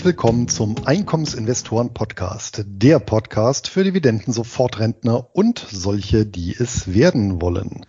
Herzlich willkommen zum Einkommensinvestoren Podcast, der Podcast für Dividenden Sofortrentner und solche, die es werden wollen.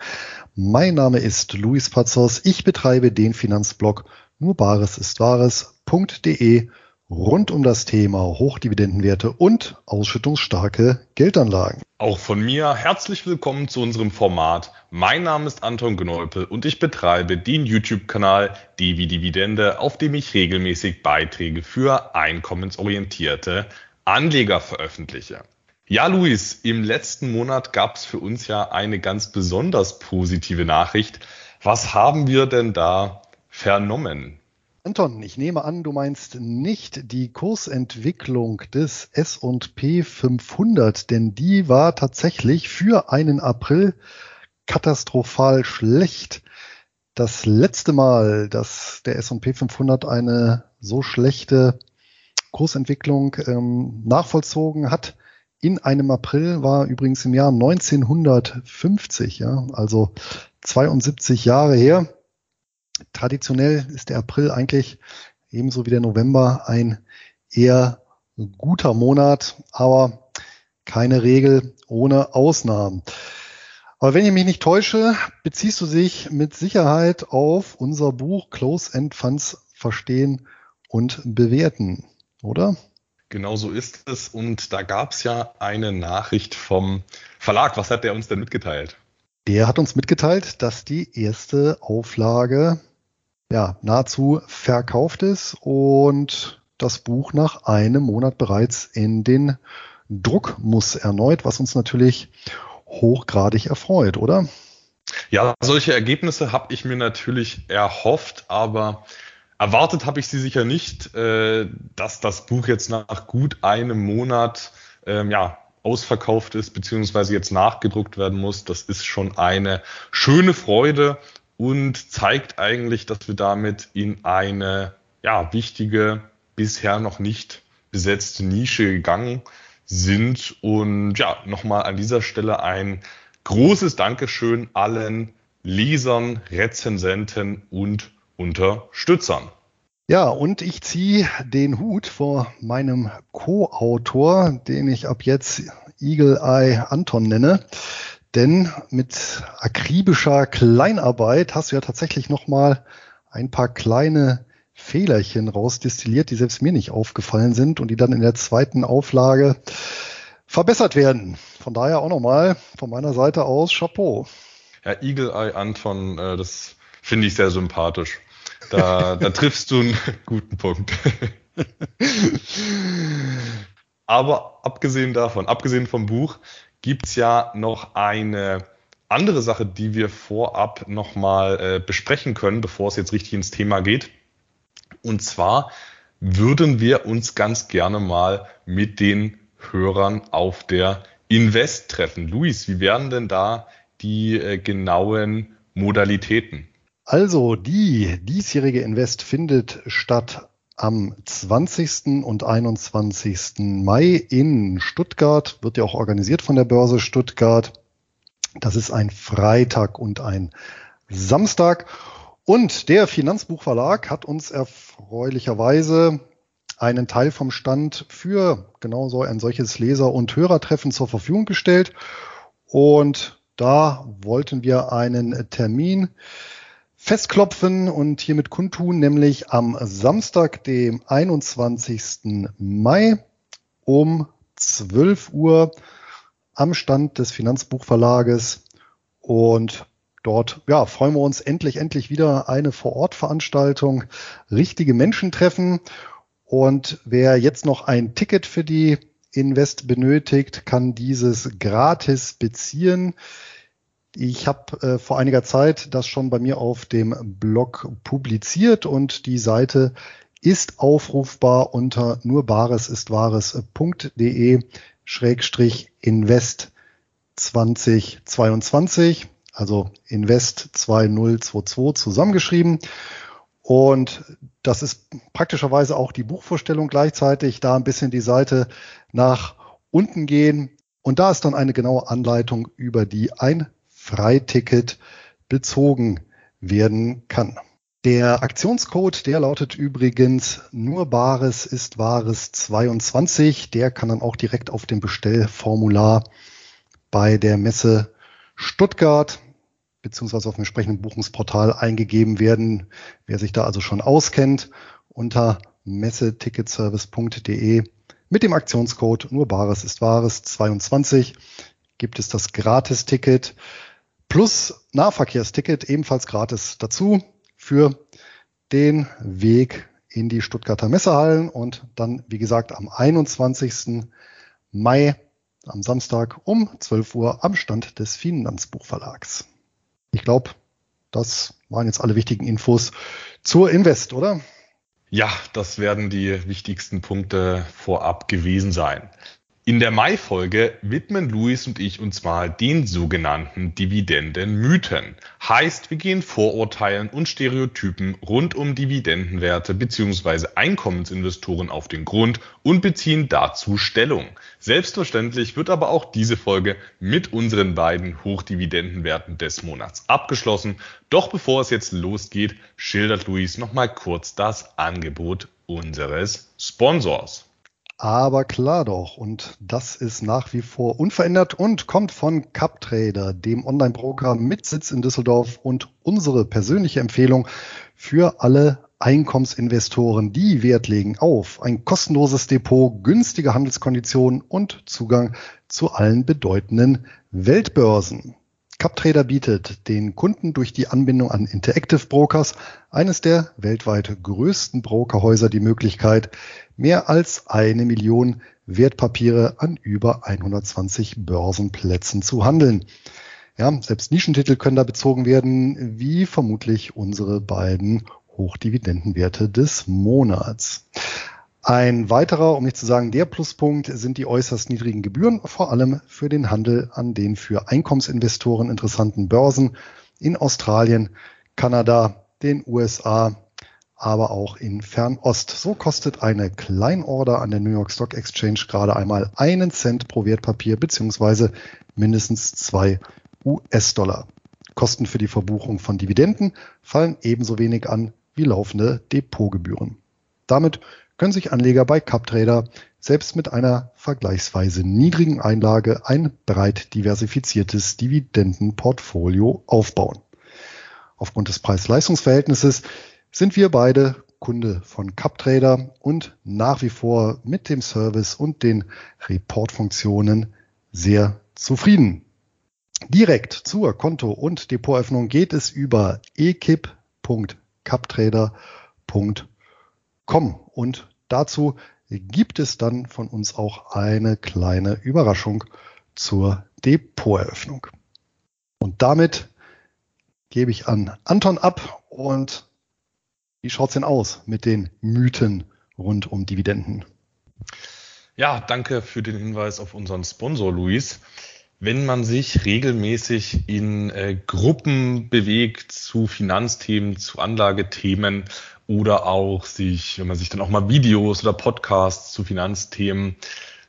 Mein Name ist Luis Pazos. Ich betreibe den Finanzblog nur Bares ist Wahres.de rund um das Thema Hochdividendenwerte und ausschüttungsstarke Geldanlagen. Auch von mir herzlich willkommen zu unserem Format. Mein Name ist Anton Gneupel und ich betreibe den YouTube-Kanal Devi Dividende, auf dem ich regelmäßig Beiträge für einkommensorientierte Anleger veröffentliche. Ja, Luis, im letzten Monat gab es für uns ja eine ganz besonders positive Nachricht. Was haben wir denn da vernommen? Anton, ich nehme an, du meinst nicht die Kursentwicklung des S&P 500, denn die war tatsächlich für einen April katastrophal schlecht. Das letzte Mal, dass der S&P 500 eine so schlechte Kursentwicklung ähm, nachvollzogen hat in einem April, war übrigens im Jahr 1950, ja, also 72 Jahre her. Traditionell ist der April eigentlich ebenso wie der November ein eher guter Monat, aber keine Regel ohne Ausnahmen. Aber wenn ich mich nicht täusche, beziehst du dich mit Sicherheit auf unser Buch Close End Funds verstehen und bewerten, oder? Genau so ist es. Und da gab es ja eine Nachricht vom Verlag. Was hat der uns denn mitgeteilt? Der hat uns mitgeteilt, dass die erste Auflage ja, nahezu verkauft ist und das Buch nach einem Monat bereits in den Druck muss erneut, was uns natürlich hochgradig erfreut, oder? Ja, solche Ergebnisse habe ich mir natürlich erhofft, aber erwartet habe ich sie sicher nicht, äh, dass das Buch jetzt nach gut einem Monat ähm, ja, ausverkauft ist, beziehungsweise jetzt nachgedruckt werden muss. Das ist schon eine schöne Freude und zeigt eigentlich, dass wir damit in eine ja, wichtige, bisher noch nicht besetzte Nische gegangen sind. Und ja, nochmal an dieser Stelle ein großes Dankeschön allen Lesern, Rezensenten und Unterstützern. Ja, und ich ziehe den Hut vor meinem Co-Autor, den ich ab jetzt Eagle Eye Anton nenne. Denn mit akribischer Kleinarbeit hast du ja tatsächlich nochmal ein paar kleine Fehlerchen rausdestilliert, die selbst mir nicht aufgefallen sind und die dann in der zweiten Auflage verbessert werden. Von daher auch nochmal von meiner Seite aus Chapeau. Ja, Eagle Eye Anton, äh, das finde ich sehr sympathisch. Da, da triffst du einen guten Punkt. Aber abgesehen davon, abgesehen vom Buch, gibt's ja noch eine andere Sache, die wir vorab nochmal äh, besprechen können, bevor es jetzt richtig ins Thema geht. Und zwar würden wir uns ganz gerne mal mit den Hörern auf der Invest treffen. Luis, wie wären denn da die äh, genauen Modalitäten? Also die diesjährige Invest findet statt am 20. und 21. Mai in Stuttgart, wird ja auch organisiert von der Börse Stuttgart. Das ist ein Freitag und ein Samstag. Und der Finanzbuchverlag hat uns erfreulicherweise einen Teil vom Stand für genau so ein solches Leser- und Hörertreffen zur Verfügung gestellt. Und da wollten wir einen Termin festklopfen und hiermit kundtun, nämlich am Samstag, dem 21. Mai um 12 Uhr am Stand des Finanzbuchverlages und dort ja, freuen wir uns endlich, endlich wieder eine Vor-Ort-Veranstaltung, richtige Menschen treffen und wer jetzt noch ein Ticket für die Invest benötigt, kann dieses gratis beziehen. Ich habe äh, vor einiger Zeit das schon bei mir auf dem Blog publiziert und die Seite ist aufrufbar unter nurbaresistwahres.de Schrägstrich Invest 2022, also Invest 2022 zusammengeschrieben. Und das ist praktischerweise auch die Buchvorstellung gleichzeitig, da ein bisschen die Seite nach unten gehen. Und da ist dann eine genaue Anleitung über die ein Freiticket bezogen werden kann. Der Aktionscode, der lautet übrigens nur Bares ist Wahres 22. Der kann dann auch direkt auf dem Bestellformular bei der Messe Stuttgart beziehungsweise auf dem entsprechenden Buchungsportal eingegeben werden. Wer sich da also schon auskennt, unter messeticketservice.de mit dem Aktionscode nur Bares ist Wahres 22 gibt es das Gratis-Ticket plus Nahverkehrsticket ebenfalls gratis dazu für den Weg in die Stuttgarter Messehallen und dann, wie gesagt, am 21. Mai, am Samstag um 12 Uhr am Stand des Finanzbuchverlags. Ich glaube, das waren jetzt alle wichtigen Infos zur Invest, oder? Ja, das werden die wichtigsten Punkte vorab gewesen sein. In der Mai-Folge widmen Luis und ich uns mal den sogenannten Dividendenmythen. Heißt, wir gehen Vorurteilen und Stereotypen rund um Dividendenwerte bzw. Einkommensinvestoren auf den Grund und beziehen dazu Stellung. Selbstverständlich wird aber auch diese Folge mit unseren beiden Hochdividendenwerten des Monats abgeschlossen. Doch bevor es jetzt losgeht, schildert Luis nochmal kurz das Angebot unseres Sponsors. Aber klar doch. Und das ist nach wie vor unverändert und kommt von CupTrader, dem Online-Broker mit Sitz in Düsseldorf und unsere persönliche Empfehlung für alle Einkommensinvestoren, die Wert legen auf ein kostenloses Depot, günstige Handelskonditionen und Zugang zu allen bedeutenden Weltbörsen. CupTrader bietet den Kunden durch die Anbindung an Interactive Brokers, eines der weltweit größten Brokerhäuser, die Möglichkeit, mehr als eine Million Wertpapiere an über 120 Börsenplätzen zu handeln. Ja, selbst Nischentitel können da bezogen werden, wie vermutlich unsere beiden Hochdividendenwerte des Monats. Ein weiterer, um nicht zu sagen der Pluspunkt, sind die äußerst niedrigen Gebühren, vor allem für den Handel an den für Einkommensinvestoren interessanten Börsen in Australien, Kanada, den USA, aber auch in Fernost. So kostet eine Kleinorder an der New York Stock Exchange gerade einmal einen Cent pro Wertpapier beziehungsweise mindestens zwei US-Dollar. Kosten für die Verbuchung von Dividenden fallen ebenso wenig an wie laufende Depotgebühren. Damit können sich Anleger bei CupTrader selbst mit einer vergleichsweise niedrigen Einlage ein breit diversifiziertes Dividendenportfolio aufbauen. Aufgrund des Preis-Leistungs-Verhältnisses sind wir beide Kunde von CupTrader und nach wie vor mit dem Service und den Report-Funktionen sehr zufrieden. Direkt zur Konto- und Depotöffnung geht es über ekip.captrader.com und Dazu gibt es dann von uns auch eine kleine Überraschung zur Depoteröffnung. Und damit gebe ich an Anton ab und wie schaut's denn aus mit den Mythen rund um Dividenden? Ja, danke für den Hinweis auf unseren Sponsor, Luis. Wenn man sich regelmäßig in äh, Gruppen bewegt zu Finanzthemen, zu Anlagethemen, oder auch sich, wenn man sich dann auch mal Videos oder Podcasts zu Finanzthemen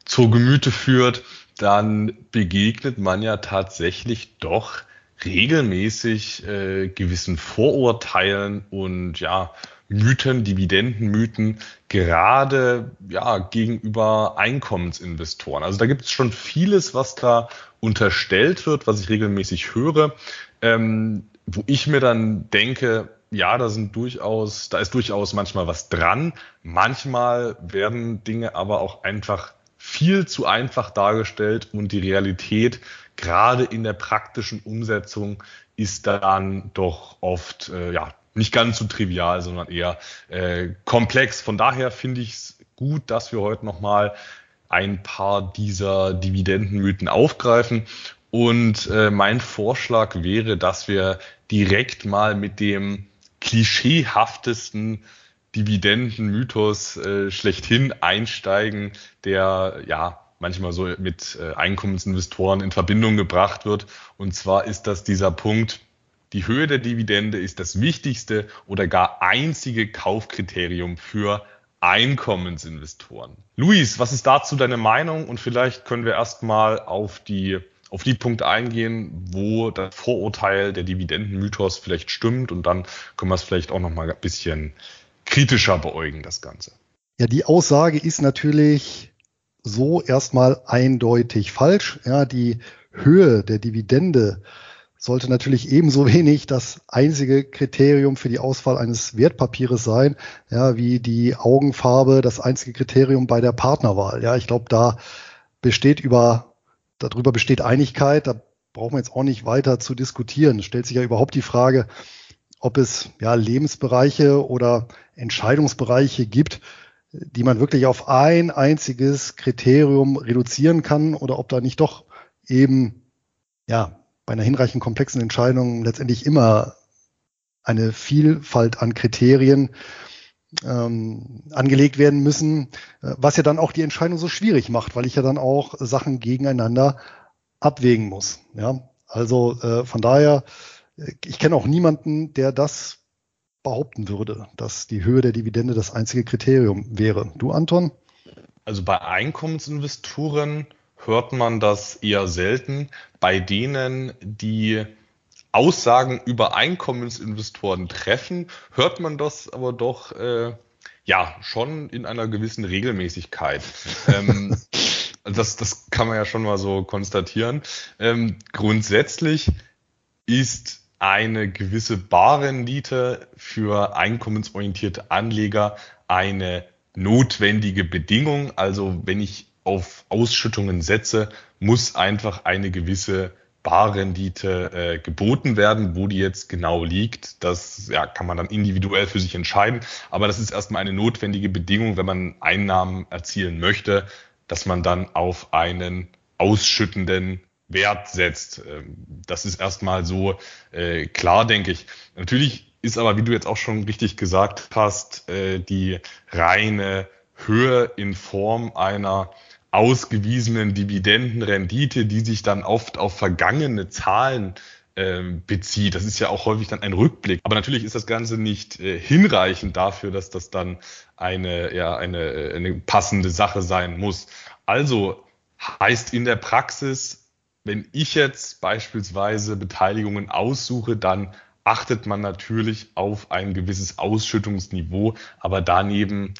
zur Gemüte führt, dann begegnet man ja tatsächlich doch regelmäßig äh, gewissen Vorurteilen und ja Mythen, Dividendenmythen, gerade ja gegenüber Einkommensinvestoren. Also da gibt es schon vieles, was da unterstellt wird, was ich regelmäßig höre, ähm, wo ich mir dann denke, ja, da sind durchaus, da ist durchaus manchmal was dran. Manchmal werden Dinge aber auch einfach viel zu einfach dargestellt und die Realität, gerade in der praktischen Umsetzung, ist dann doch oft äh, ja nicht ganz so trivial, sondern eher äh, komplex. Von daher finde ich es gut, dass wir heute nochmal ein paar dieser Dividendenmythen aufgreifen. Und äh, mein Vorschlag wäre, dass wir direkt mal mit dem klischeehaftesten Dividendenmythos äh, schlechthin einsteigen, der ja manchmal so mit äh, Einkommensinvestoren in Verbindung gebracht wird. Und zwar ist das dieser Punkt, die Höhe der Dividende ist das wichtigste oder gar einzige Kaufkriterium für Einkommensinvestoren. Luis, was ist dazu deine Meinung? Und vielleicht können wir erstmal auf die auf die Punkte eingehen, wo das Vorurteil der Dividendenmythos vielleicht stimmt und dann können wir es vielleicht auch noch mal ein bisschen kritischer beäugen, das Ganze. Ja, die Aussage ist natürlich so erstmal eindeutig falsch. Ja, die Höhe der Dividende sollte natürlich ebenso wenig das einzige Kriterium für die Auswahl eines Wertpapieres sein, ja, wie die Augenfarbe das einzige Kriterium bei der Partnerwahl. Ja, ich glaube, da besteht über, darüber besteht Einigkeit, da brauchen wir jetzt auch nicht weiter zu diskutieren. Es stellt sich ja überhaupt die Frage, ob es ja Lebensbereiche oder Entscheidungsbereiche gibt, die man wirklich auf ein einziges Kriterium reduzieren kann oder ob da nicht doch eben ja bei einer hinreichend komplexen Entscheidung letztendlich immer eine Vielfalt an Kriterien ähm, angelegt werden müssen, äh, was ja dann auch die Entscheidung so schwierig macht, weil ich ja dann auch Sachen gegeneinander abwägen muss. Ja, also äh, von daher, äh, ich kenne auch niemanden, der das behaupten würde, dass die Höhe der Dividende das einzige Kriterium wäre. Du, Anton? Also bei Einkommensinvestoren hört man das eher selten. Bei denen, die Aussagen über Einkommensinvestoren treffen, hört man das aber doch äh, ja schon in einer gewissen Regelmäßigkeit. ähm, das, das kann man ja schon mal so konstatieren. Ähm, grundsätzlich ist eine gewisse Barrendite für einkommensorientierte Anleger eine notwendige Bedingung. Also wenn ich auf Ausschüttungen setze, muss einfach eine gewisse Barrendite äh, geboten werden. Wo die jetzt genau liegt, das ja, kann man dann individuell für sich entscheiden. Aber das ist erstmal eine notwendige Bedingung, wenn man Einnahmen erzielen möchte, dass man dann auf einen ausschüttenden Wert setzt. Ähm, das ist erstmal so äh, klar, denke ich. Natürlich ist aber, wie du jetzt auch schon richtig gesagt hast, äh, die reine Höhe in Form einer ausgewiesenen Dividendenrendite, die sich dann oft auf vergangene Zahlen ähm, bezieht. Das ist ja auch häufig dann ein Rückblick. Aber natürlich ist das Ganze nicht äh, hinreichend dafür, dass das dann eine, ja, eine, äh, eine passende Sache sein muss. Also heißt in der Praxis, wenn ich jetzt beispielsweise Beteiligungen aussuche, dann achtet man natürlich auf ein gewisses Ausschüttungsniveau, aber daneben,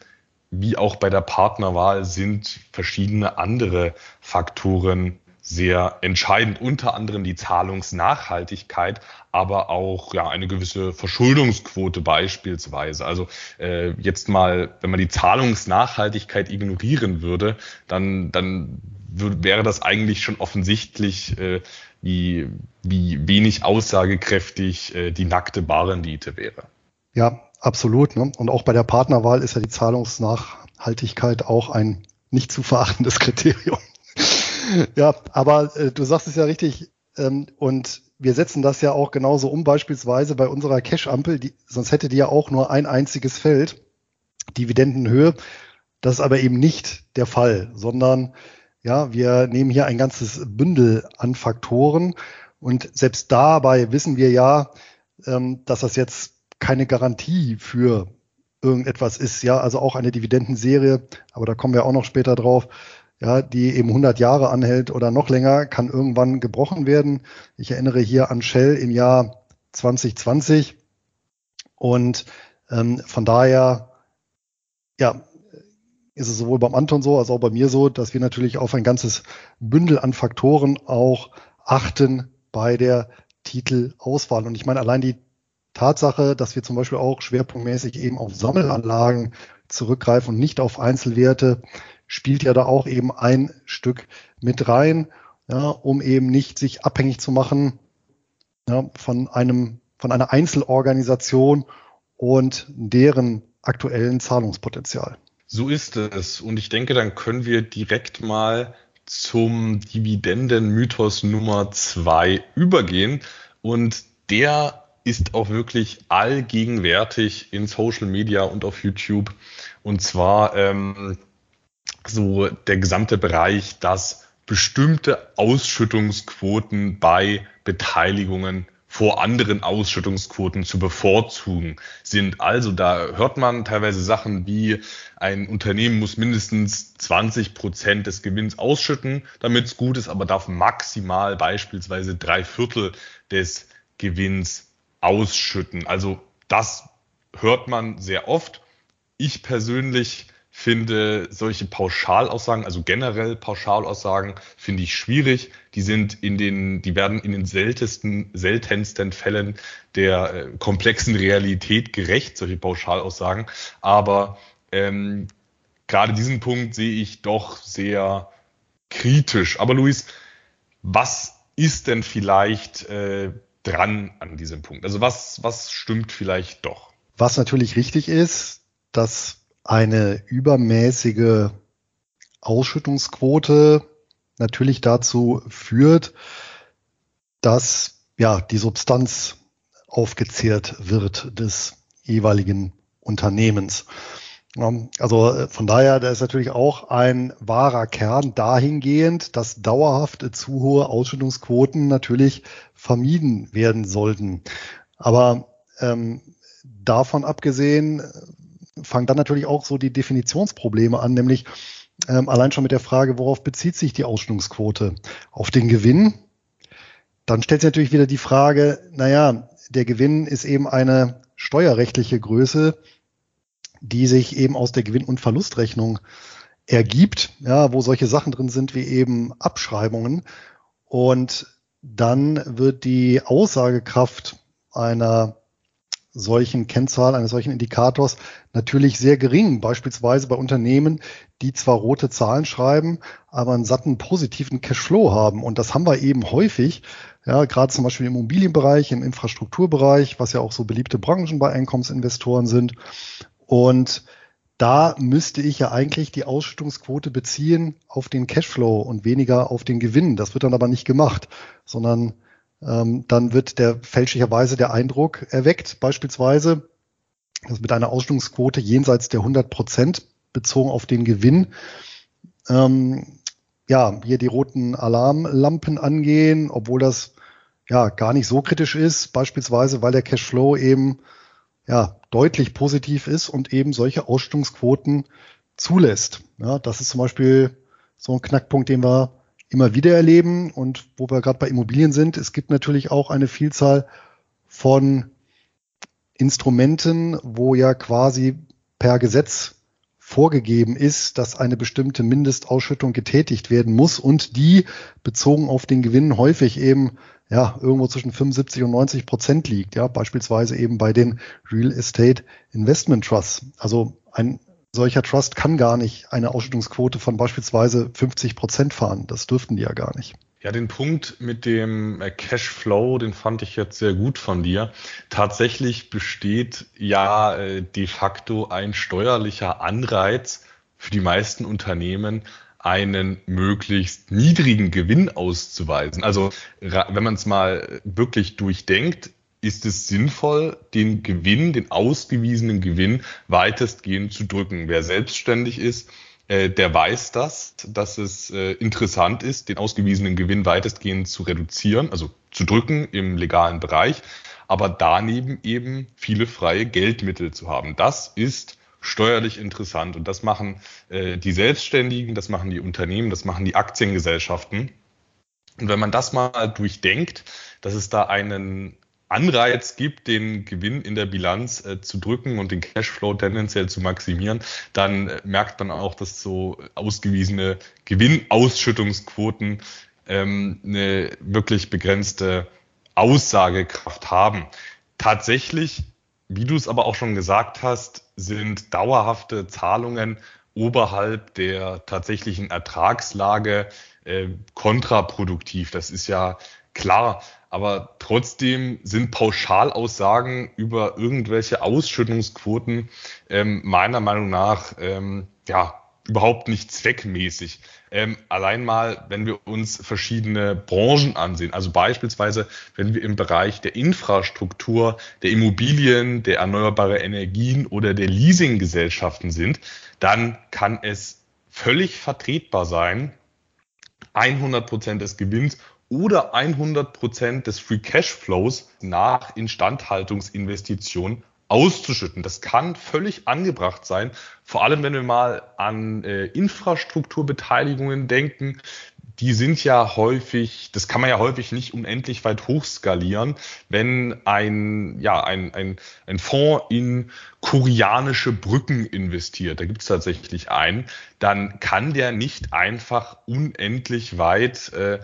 wie auch bei der Partnerwahl, sind verschiedene andere Faktoren sehr entscheidend, unter anderem die Zahlungsnachhaltigkeit, aber auch ja eine gewisse Verschuldungsquote beispielsweise. Also äh, jetzt mal, wenn man die Zahlungsnachhaltigkeit ignorieren würde, dann dann wäre das eigentlich schon offensichtlich, äh, wie, wie wenig aussagekräftig äh, die nackte Barrendite wäre. Ja, absolut. Ne? Und auch bei der Partnerwahl ist ja die Zahlungsnachhaltigkeit auch ein nicht zu verachtendes Kriterium. ja, aber äh, du sagst es ja richtig. Ähm, und wir setzen das ja auch genauso um, beispielsweise bei unserer Cash-Ampel, sonst hätte die ja auch nur ein einziges Feld, Dividendenhöhe. Das ist aber eben nicht der Fall, sondern ja, wir nehmen hier ein ganzes Bündel an Faktoren und selbst dabei wissen wir ja, ähm, dass das jetzt keine Garantie für irgendetwas ist. Ja, also auch eine Dividendenserie, aber da kommen wir auch noch später drauf. Ja, die eben 100 Jahre anhält oder noch länger, kann irgendwann gebrochen werden. Ich erinnere hier an Shell im Jahr 2020 und ähm, von daher, ja, ist es sowohl beim Anton so als auch bei mir so, dass wir natürlich auf ein ganzes Bündel an Faktoren auch achten bei der Titelauswahl. Und ich meine, allein die Tatsache, dass wir zum Beispiel auch schwerpunktmäßig eben auf Sammelanlagen zurückgreifen und nicht auf Einzelwerte, spielt ja da auch eben ein Stück mit rein, ja, um eben nicht sich abhängig zu machen ja, von einem, von einer Einzelorganisation und deren aktuellen Zahlungspotenzial. So ist es. Und ich denke, dann können wir direkt mal zum Dividendenmythos Nummer zwei übergehen. Und der ist auch wirklich allgegenwärtig in Social Media und auf YouTube. Und zwar ähm, so der gesamte Bereich, dass bestimmte Ausschüttungsquoten bei Beteiligungen vor anderen Ausschüttungsquoten zu bevorzugen sind. Also da hört man teilweise Sachen wie ein Unternehmen muss mindestens 20 Prozent des Gewinns ausschütten, damit es gut ist, aber darf maximal beispielsweise drei Viertel des Gewinns ausschütten. Also das hört man sehr oft. Ich persönlich finde solche Pauschalaussagen, also generell Pauschalaussagen, finde ich schwierig. Die sind in den, die werden in den seltensten, seltensten Fällen der äh, komplexen Realität gerecht, solche Pauschalaussagen. Aber ähm, gerade diesen Punkt sehe ich doch sehr kritisch. Aber Luis, was ist denn vielleicht äh, dran an diesem Punkt? Also was, was stimmt vielleicht doch? Was natürlich richtig ist, dass eine übermäßige Ausschüttungsquote natürlich dazu führt, dass ja die Substanz aufgezehrt wird des jeweiligen Unternehmens. Also äh, von daher, da ist natürlich auch ein wahrer Kern dahingehend, dass dauerhafte zu hohe Ausschüttungsquoten natürlich vermieden werden sollten. Aber ähm, davon abgesehen fangen dann natürlich auch so die Definitionsprobleme an, nämlich ähm, allein schon mit der Frage, worauf bezieht sich die Ausstellungsquote? Auf den Gewinn? Dann stellt sich natürlich wieder die Frage, naja, der Gewinn ist eben eine steuerrechtliche Größe, die sich eben aus der Gewinn- und Verlustrechnung ergibt, ja, wo solche Sachen drin sind wie eben Abschreibungen. Und dann wird die Aussagekraft einer solchen Kennzahl, eines solchen Indikators natürlich sehr gering. Beispielsweise bei Unternehmen, die zwar rote Zahlen schreiben, aber einen satten positiven Cashflow haben. Und das haben wir eben häufig, ja, gerade zum Beispiel im Immobilienbereich, im Infrastrukturbereich, was ja auch so beliebte Branchen bei Einkommensinvestoren sind. Und da müsste ich ja eigentlich die Ausschüttungsquote beziehen auf den Cashflow und weniger auf den Gewinn. Das wird dann aber nicht gemacht, sondern ähm, dann wird der fälschlicherweise der Eindruck erweckt, beispielsweise, dass mit einer Ausstellungsquote jenseits der 100 Prozent bezogen auf den Gewinn, ähm, ja, hier die roten Alarmlampen angehen, obwohl das ja gar nicht so kritisch ist, beispielsweise, weil der Cashflow eben ja deutlich positiv ist und eben solche Ausstellungsquoten zulässt. Ja, das ist zum Beispiel so ein Knackpunkt, den wir immer wieder erleben und wo wir gerade bei Immobilien sind, es gibt natürlich auch eine Vielzahl von Instrumenten, wo ja quasi per Gesetz vorgegeben ist, dass eine bestimmte Mindestausschüttung getätigt werden muss und die bezogen auf den Gewinn häufig eben ja irgendwo zwischen 75 und 90 Prozent liegt, ja beispielsweise eben bei den Real Estate Investment Trusts. Also ein solcher Trust kann gar nicht eine Ausschüttungsquote von beispielsweise 50 Prozent fahren. Das dürften die ja gar nicht. Ja, den Punkt mit dem äh, Cashflow, den fand ich jetzt sehr gut von dir. Tatsächlich besteht ja äh, de facto ein steuerlicher Anreiz für die meisten Unternehmen, einen möglichst niedrigen Gewinn auszuweisen. Also wenn man es mal wirklich durchdenkt, ist es sinnvoll, den Gewinn, den ausgewiesenen Gewinn weitestgehend zu drücken. Wer selbstständig ist, äh, der weiß das, dass es äh, interessant ist, den ausgewiesenen Gewinn weitestgehend zu reduzieren, also zu drücken im legalen Bereich, aber daneben eben viele freie Geldmittel zu haben. Das ist steuerlich interessant und das machen äh, die Selbstständigen, das machen die Unternehmen, das machen die Aktiengesellschaften. Und wenn man das mal durchdenkt, dass es da einen Anreiz gibt, den Gewinn in der Bilanz äh, zu drücken und den Cashflow tendenziell zu maximieren, dann äh, merkt man auch, dass so ausgewiesene Gewinnausschüttungsquoten ähm, eine wirklich begrenzte Aussagekraft haben. Tatsächlich, wie du es aber auch schon gesagt hast, sind dauerhafte Zahlungen oberhalb der tatsächlichen Ertragslage äh, kontraproduktiv. Das ist ja klar. Aber trotzdem sind Pauschalaussagen über irgendwelche Ausschüttungsquoten ähm, meiner Meinung nach ähm, ja überhaupt nicht zweckmäßig. Ähm, allein mal, wenn wir uns verschiedene Branchen ansehen, also beispielsweise, wenn wir im Bereich der Infrastruktur, der Immobilien, der erneuerbaren Energien oder der Leasinggesellschaften sind, dann kann es völlig vertretbar sein, 100 Prozent des Gewinns oder 100 Prozent des Free Cashflows nach Instandhaltungsinvestitionen auszuschütten. Das kann völlig angebracht sein, vor allem wenn wir mal an äh, Infrastrukturbeteiligungen denken. Die sind ja häufig, das kann man ja häufig nicht unendlich weit hochskalieren, wenn ein, ja, ein, ein, ein Fonds in koreanische Brücken investiert, da gibt es tatsächlich einen, dann kann der nicht einfach unendlich weit äh,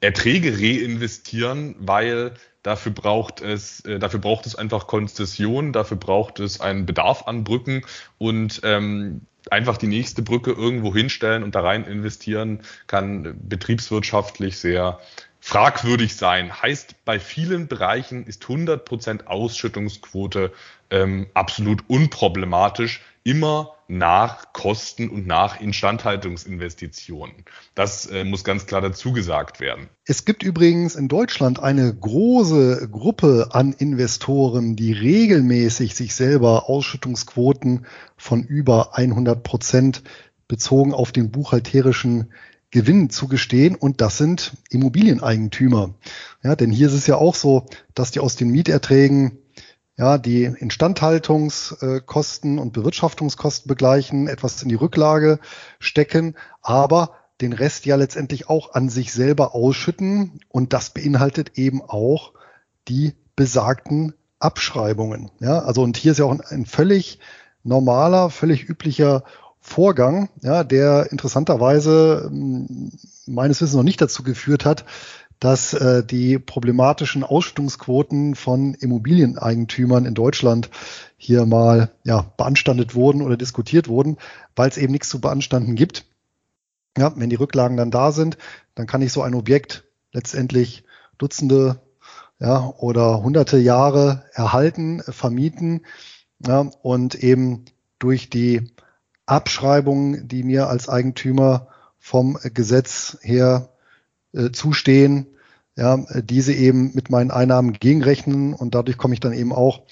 Erträge reinvestieren, weil Dafür braucht es, äh, dafür braucht es einfach Konzession, dafür braucht es einen Bedarf an Brücken und ähm, einfach die nächste Brücke irgendwo hinstellen und da rein investieren kann betriebswirtschaftlich sehr fragwürdig sein. Heißt, bei vielen Bereichen ist 100% Ausschüttungsquote ähm, absolut unproblematisch, immer nach Kosten und nach Instandhaltungsinvestitionen. Das äh, muss ganz klar dazu gesagt werden. Es gibt übrigens in Deutschland eine große Gruppe an Investoren, die regelmäßig sich selber Ausschüttungsquoten von über 100 Prozent bezogen auf den buchhalterischen Gewinn zugestehen und das sind Immobilieneigentümer. Ja, denn hier ist es ja auch so, dass die aus den Mieterträgen ja, die Instandhaltungskosten und Bewirtschaftungskosten begleichen, etwas in die Rücklage stecken, aber den Rest ja letztendlich auch an sich selber ausschütten und das beinhaltet eben auch die besagten Abschreibungen. Ja, also und hier ist ja auch ein, ein völlig normaler, völlig üblicher Vorgang, ja, der interessanterweise hm, meines Wissens noch nicht dazu geführt hat, dass äh, die problematischen Ausschüttungsquoten von Immobilieneigentümern in Deutschland hier mal ja, beanstandet wurden oder diskutiert wurden, weil es eben nichts zu beanstanden gibt. Ja, wenn die Rücklagen dann da sind, dann kann ich so ein Objekt letztendlich Dutzende ja, oder hunderte Jahre erhalten, vermieten ja, und eben durch die Abschreibungen, die mir als Eigentümer vom Gesetz her äh, zustehen, ja, diese eben mit meinen Einnahmen gegenrechnen und dadurch komme ich dann eben auch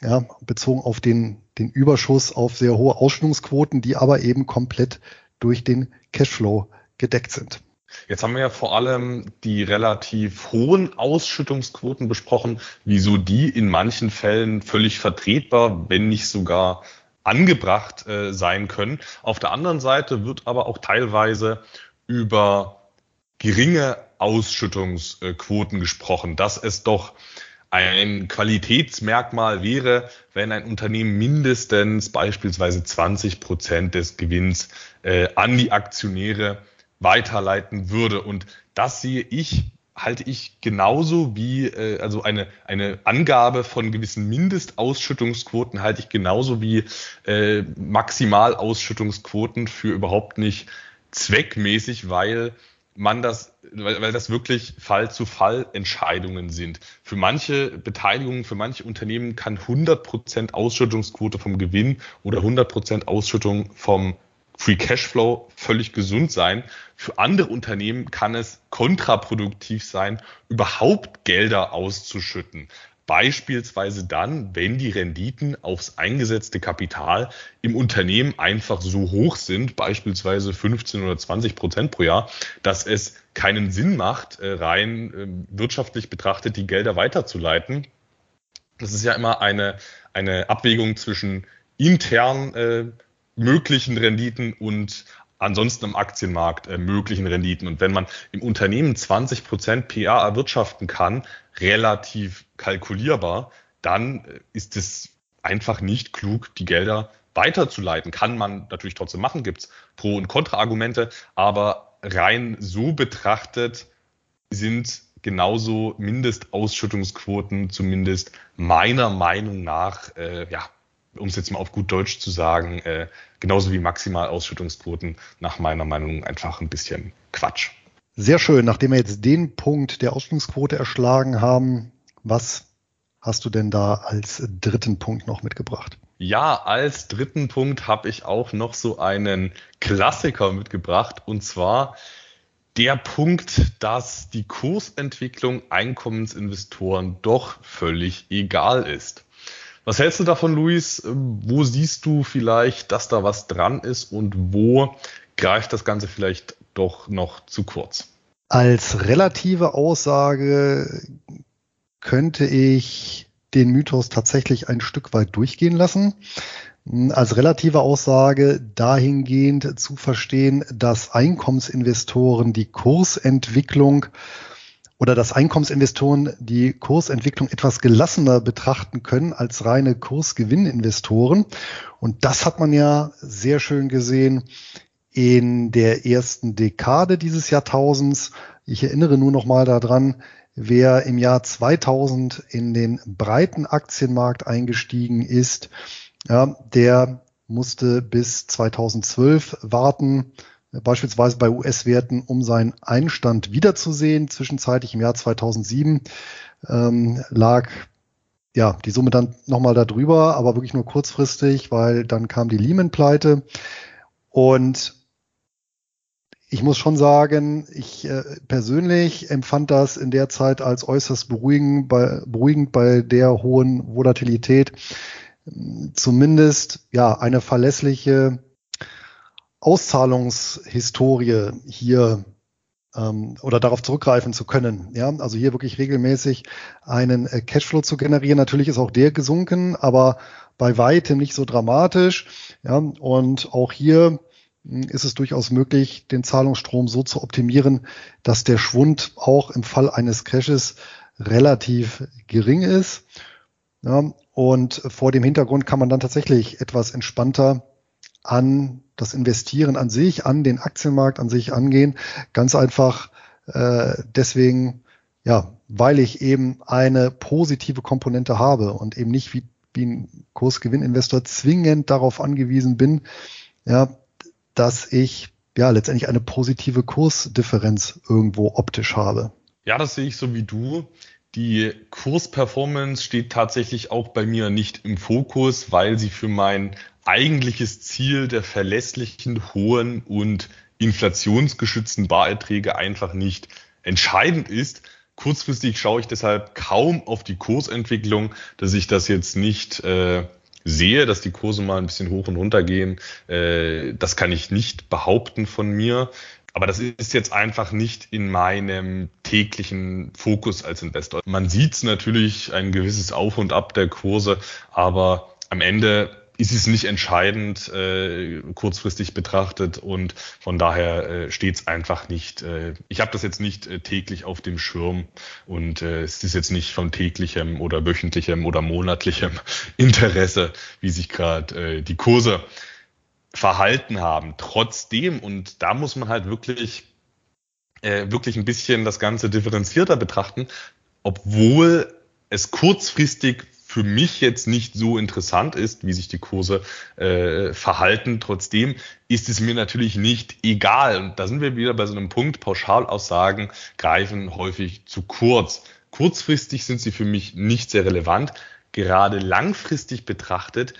ja, bezogen auf den, den Überschuss auf sehr hohe Ausschüttungsquoten, die aber eben komplett durch den Cashflow gedeckt sind. Jetzt haben wir ja vor allem die relativ hohen Ausschüttungsquoten besprochen, wieso die in manchen Fällen völlig vertretbar, wenn nicht sogar angebracht äh, sein können. Auf der anderen Seite wird aber auch teilweise über geringe Ausschüttungsquoten gesprochen, dass es doch ein Qualitätsmerkmal wäre, wenn ein Unternehmen mindestens beispielsweise 20 Prozent des Gewinns äh, an die Aktionäre weiterleiten würde. Und das sehe ich, halte ich genauso wie, äh, also eine, eine Angabe von gewissen Mindestausschüttungsquoten halte ich genauso wie äh, Maximalausschüttungsquoten für überhaupt nicht zweckmäßig, weil man das, weil, weil das wirklich Fall zu Fall Entscheidungen sind. Für manche Beteiligungen, für manche Unternehmen kann 100% Ausschüttungsquote vom Gewinn oder 100% Ausschüttung vom Free Cashflow völlig gesund sein. Für andere Unternehmen kann es kontraproduktiv sein, überhaupt Gelder auszuschütten. Beispielsweise dann, wenn die Renditen aufs eingesetzte Kapital im Unternehmen einfach so hoch sind, beispielsweise 15 oder 20 Prozent pro Jahr, dass es keinen Sinn macht, äh, rein ähm, wirtschaftlich betrachtet die Gelder weiterzuleiten. Das ist ja immer eine, eine Abwägung zwischen intern äh, möglichen Renditen und ansonsten im Aktienmarkt äh, möglichen Renditen. Und wenn man im Unternehmen 20 Prozent PA erwirtschaften kann, relativ kalkulierbar, dann äh, ist es einfach nicht klug, die Gelder weiterzuleiten. Kann man natürlich trotzdem machen, gibt's Pro- und Kontraargumente, aber rein so betrachtet sind genauso Mindestausschüttungsquoten, zumindest meiner Meinung nach, äh, ja, um es jetzt mal auf gut Deutsch zu sagen, äh, genauso wie Maximalausschüttungsquoten nach meiner Meinung einfach ein bisschen Quatsch. Sehr schön. Nachdem wir jetzt den Punkt der Ausschüttungsquote erschlagen haben, was hast du denn da als dritten Punkt noch mitgebracht? Ja, als dritten Punkt habe ich auch noch so einen Klassiker mitgebracht und zwar der Punkt, dass die Kursentwicklung Einkommensinvestoren doch völlig egal ist. Was hältst du davon, Luis? Wo siehst du vielleicht, dass da was dran ist und wo greift das Ganze vielleicht doch noch zu kurz? Als relative Aussage könnte ich den Mythos tatsächlich ein Stück weit durchgehen lassen. Als relative Aussage dahingehend zu verstehen, dass Einkommensinvestoren die Kursentwicklung oder dass Einkommensinvestoren die Kursentwicklung etwas gelassener betrachten können als reine Kursgewinninvestoren. Und das hat man ja sehr schön gesehen in der ersten Dekade dieses Jahrtausends. Ich erinnere nur noch mal daran, wer im Jahr 2000 in den breiten Aktienmarkt eingestiegen ist, ja, der musste bis 2012 warten, beispielsweise bei US-Werten, um seinen Einstand wiederzusehen. Zwischenzeitlich im Jahr 2007 ähm, lag ja die Summe dann nochmal darüber, aber wirklich nur kurzfristig, weil dann kam die Lehman-Pleite. Und ich muss schon sagen, ich äh, persönlich empfand das in der Zeit als äußerst beruhigend bei, beruhigend bei der hohen Volatilität. Zumindest ja eine verlässliche Auszahlungshistorie hier ähm, oder darauf zurückgreifen zu können. Ja, also hier wirklich regelmäßig einen äh, Cashflow zu generieren. Natürlich ist auch der gesunken, aber bei weitem nicht so dramatisch. Ja, und auch hier ist es durchaus möglich, den Zahlungsstrom so zu optimieren, dass der Schwund auch im Fall eines Crashes relativ gering ist. Ja, und vor dem Hintergrund kann man dann tatsächlich etwas entspannter an das Investieren an sich, an den Aktienmarkt an sich angehen. Ganz einfach äh, deswegen, ja, weil ich eben eine positive Komponente habe und eben nicht wie, wie ein Kursgewinninvestor zwingend darauf angewiesen bin, ja, dass ich ja letztendlich eine positive Kursdifferenz irgendwo optisch habe. Ja, das sehe ich so wie du. Die Kursperformance steht tatsächlich auch bei mir nicht im Fokus, weil sie für mein eigentliches Ziel der verlässlichen, hohen und inflationsgeschützten Barerträge einfach nicht entscheidend ist. Kurzfristig schaue ich deshalb kaum auf die Kursentwicklung, dass ich das jetzt nicht äh, sehe, dass die Kurse mal ein bisschen hoch und runter gehen. Äh, das kann ich nicht behaupten von mir. Aber das ist jetzt einfach nicht in meinem täglichen Fokus als Investor. Man sieht natürlich ein gewisses Auf und Ab der Kurse, aber am Ende ist es nicht entscheidend äh, kurzfristig betrachtet und von daher äh, steht es einfach nicht. Äh, ich habe das jetzt nicht äh, täglich auf dem Schirm und äh, es ist jetzt nicht von täglichem oder wöchentlichem oder monatlichem Interesse, wie sich gerade äh, die Kurse verhalten haben. Trotzdem, und da muss man halt wirklich, äh, wirklich ein bisschen das Ganze differenzierter betrachten, obwohl es kurzfristig für mich jetzt nicht so interessant ist, wie sich die Kurse äh, verhalten. Trotzdem ist es mir natürlich nicht egal. Und da sind wir wieder bei so einem Punkt, Pauschalaussagen greifen häufig zu kurz. Kurzfristig sind sie für mich nicht sehr relevant. Gerade langfristig betrachtet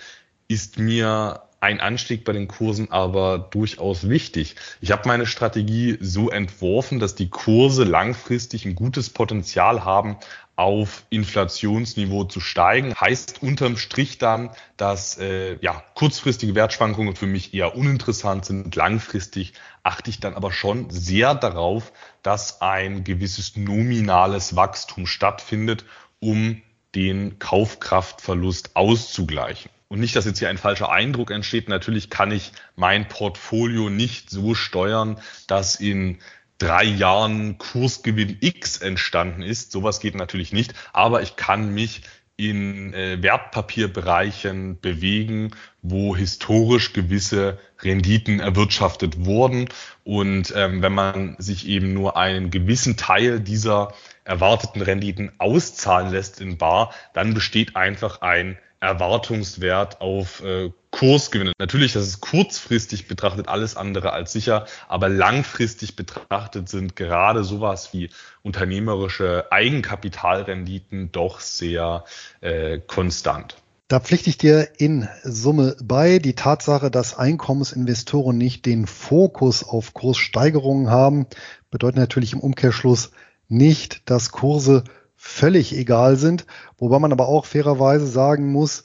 ist mir ein Anstieg bei den Kursen aber durchaus wichtig. Ich habe meine Strategie so entworfen, dass die Kurse langfristig ein gutes Potenzial haben, auf Inflationsniveau zu steigen. Heißt unterm Strich dann, dass äh, ja, kurzfristige Wertschwankungen für mich eher uninteressant sind. Langfristig achte ich dann aber schon sehr darauf, dass ein gewisses nominales Wachstum stattfindet, um den Kaufkraftverlust auszugleichen. Und nicht, dass jetzt hier ein falscher Eindruck entsteht. Natürlich kann ich mein Portfolio nicht so steuern, dass in drei Jahren Kursgewinn X entstanden ist. Sowas geht natürlich nicht, aber ich kann mich in äh, Wertpapierbereichen bewegen, wo historisch gewisse Renditen erwirtschaftet wurden. Und ähm, wenn man sich eben nur einen gewissen Teil dieser erwarteten Renditen auszahlen lässt in Bar, dann besteht einfach ein Erwartungswert auf äh, Kursgewinne. Natürlich, das ist kurzfristig betrachtet alles andere als sicher, aber langfristig betrachtet sind gerade sowas wie unternehmerische Eigenkapitalrenditen doch sehr äh, konstant. Da pflichte ich dir in Summe bei. Die Tatsache, dass Einkommensinvestoren nicht den Fokus auf Kurssteigerungen haben, bedeutet natürlich im Umkehrschluss nicht, dass Kurse völlig egal sind, wobei man aber auch fairerweise sagen muss,